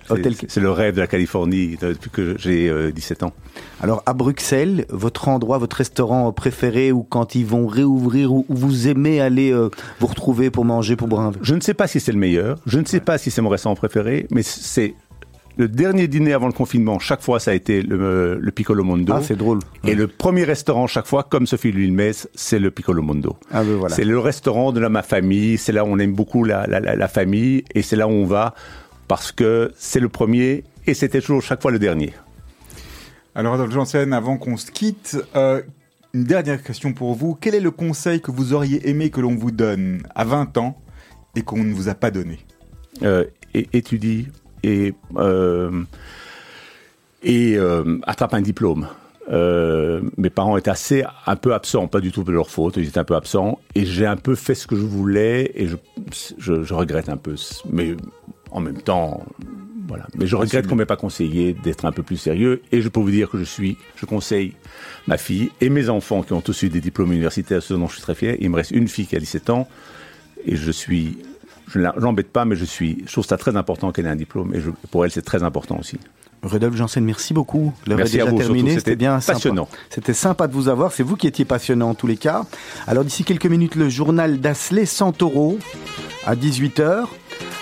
Hotel- C'est le rêve de la Californie depuis que j'ai euh, 17 ans. Alors à Bruxelles, votre endroit, votre restaurant préféré ou quand ils vont réouvrir où vous aimez aller euh, vous retrouver pour manger, pour boire un verre? Je ne sais pas si c'est le meilleur, je ne sais pas si c'est mon restaurant préféré, mais c'est le dernier dîner avant le confinement. Chaque fois, ça a été le, le Piccolo Mondo. Ah, c'est drôle. Et le premier restaurant, chaque fois, comme Sophie Louis-Metz, c'est le Piccolo Mondo. Ah ben voilà. C'est le restaurant de la, ma famille, c'est là où on aime beaucoup la, la, la, la famille, et c'est là où on va, parce que c'est le premier, et c'était toujours chaque fois le dernier. Alors, Adolphe Janssen, avant qu'on se quitte, euh, une dernière question pour vous. Quel est le conseil que vous auriez aimé que l'on vous donne à 20 ans et qu'on ne vous a pas donné? Euh, et étudie et, euh, euh, attrape un diplôme. Euh, mes parents étaient assez un peu absents, pas du tout de leur faute, ils étaient un peu absents, et j'ai un peu fait ce que je voulais, et je regrette un peu, mais en même temps, voilà. Mais je regrette qu'on m'ait pas conseillé d'être un peu plus sérieux, et je peux vous dire que je suis, je conseille ma fille et mes enfants qui ont tous eu des diplômes universitaires, ce dont je suis très fier. Il me reste une fille qui a 17 ans, et je suis je ne l'embête pas, mais je suis, je trouve ça très important qu'elle ait un diplôme, et pour elle, c'est très important aussi. Rodolphe Janssen, merci beaucoup. L'heure est déjà terminée. C'était bien passionnant. C'était sympa de vous avoir. C'est vous qui étiez passionnant en tous les cas. Alors d'ici quelques minutes, le journal d'Asley Santoro à 18h.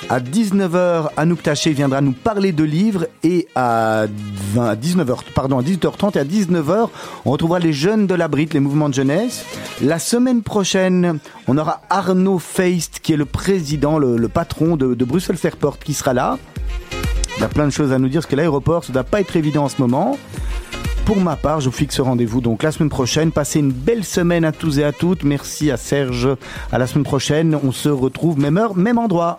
À 19h, Anouk Taché viendra nous parler de livres et à 20 à 19h, pardon, à 18h30 et à 19h, on retrouvera les jeunes de la Brite, les mouvements de jeunesse. La semaine prochaine, on aura Arnaud Feist, qui est le président, le, le patron de, de Bruxelles Airport, qui sera là. Il y a plein de choses à nous dire parce que l'aéroport, ça ne doit pas être évident en ce moment. Pour ma part, je vous fixe rendez-vous donc la semaine prochaine. Passez une belle semaine à tous et à toutes. Merci à Serge. À la semaine prochaine. On se retrouve même heure, même endroit.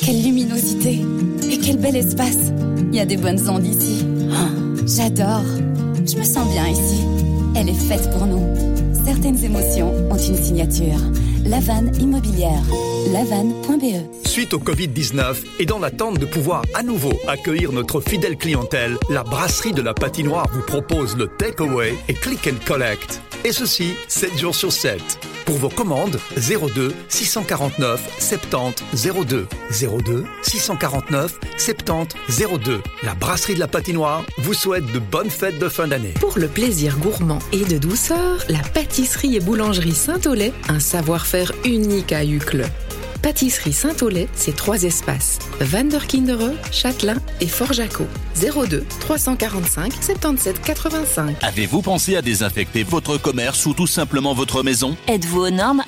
Quelle luminosité Et quel bel espace Il y a des bonnes ondes ici. J'adore. Je me sens bien ici. Elle est faite pour nous. Certaines émotions ont une signature. Lavanne immobilière. lavanne.be Suite au Covid-19 et dans l'attente de pouvoir à nouveau accueillir notre fidèle clientèle, la brasserie de la patinoire vous propose le takeaway et click and collect. Et ceci 7 jours sur 7. Pour vos commandes, 02 649 70 02 02 649 70 02. La brasserie de la patinoire vous souhaite de bonnes fêtes de fin d'année. Pour le plaisir gourmand et de douceur, la pâtisserie et boulangerie Saint-Olay, un savoir-faire unique à Uccle. Pâtisserie Saint-Olay, c'est trois espaces. Vanderkindere, Châtelain et Fort-Jacot. 02 345 77 85. Avez-vous pensé à désinfecter votre commerce ou tout simplement votre maison? Êtes-vous aux normes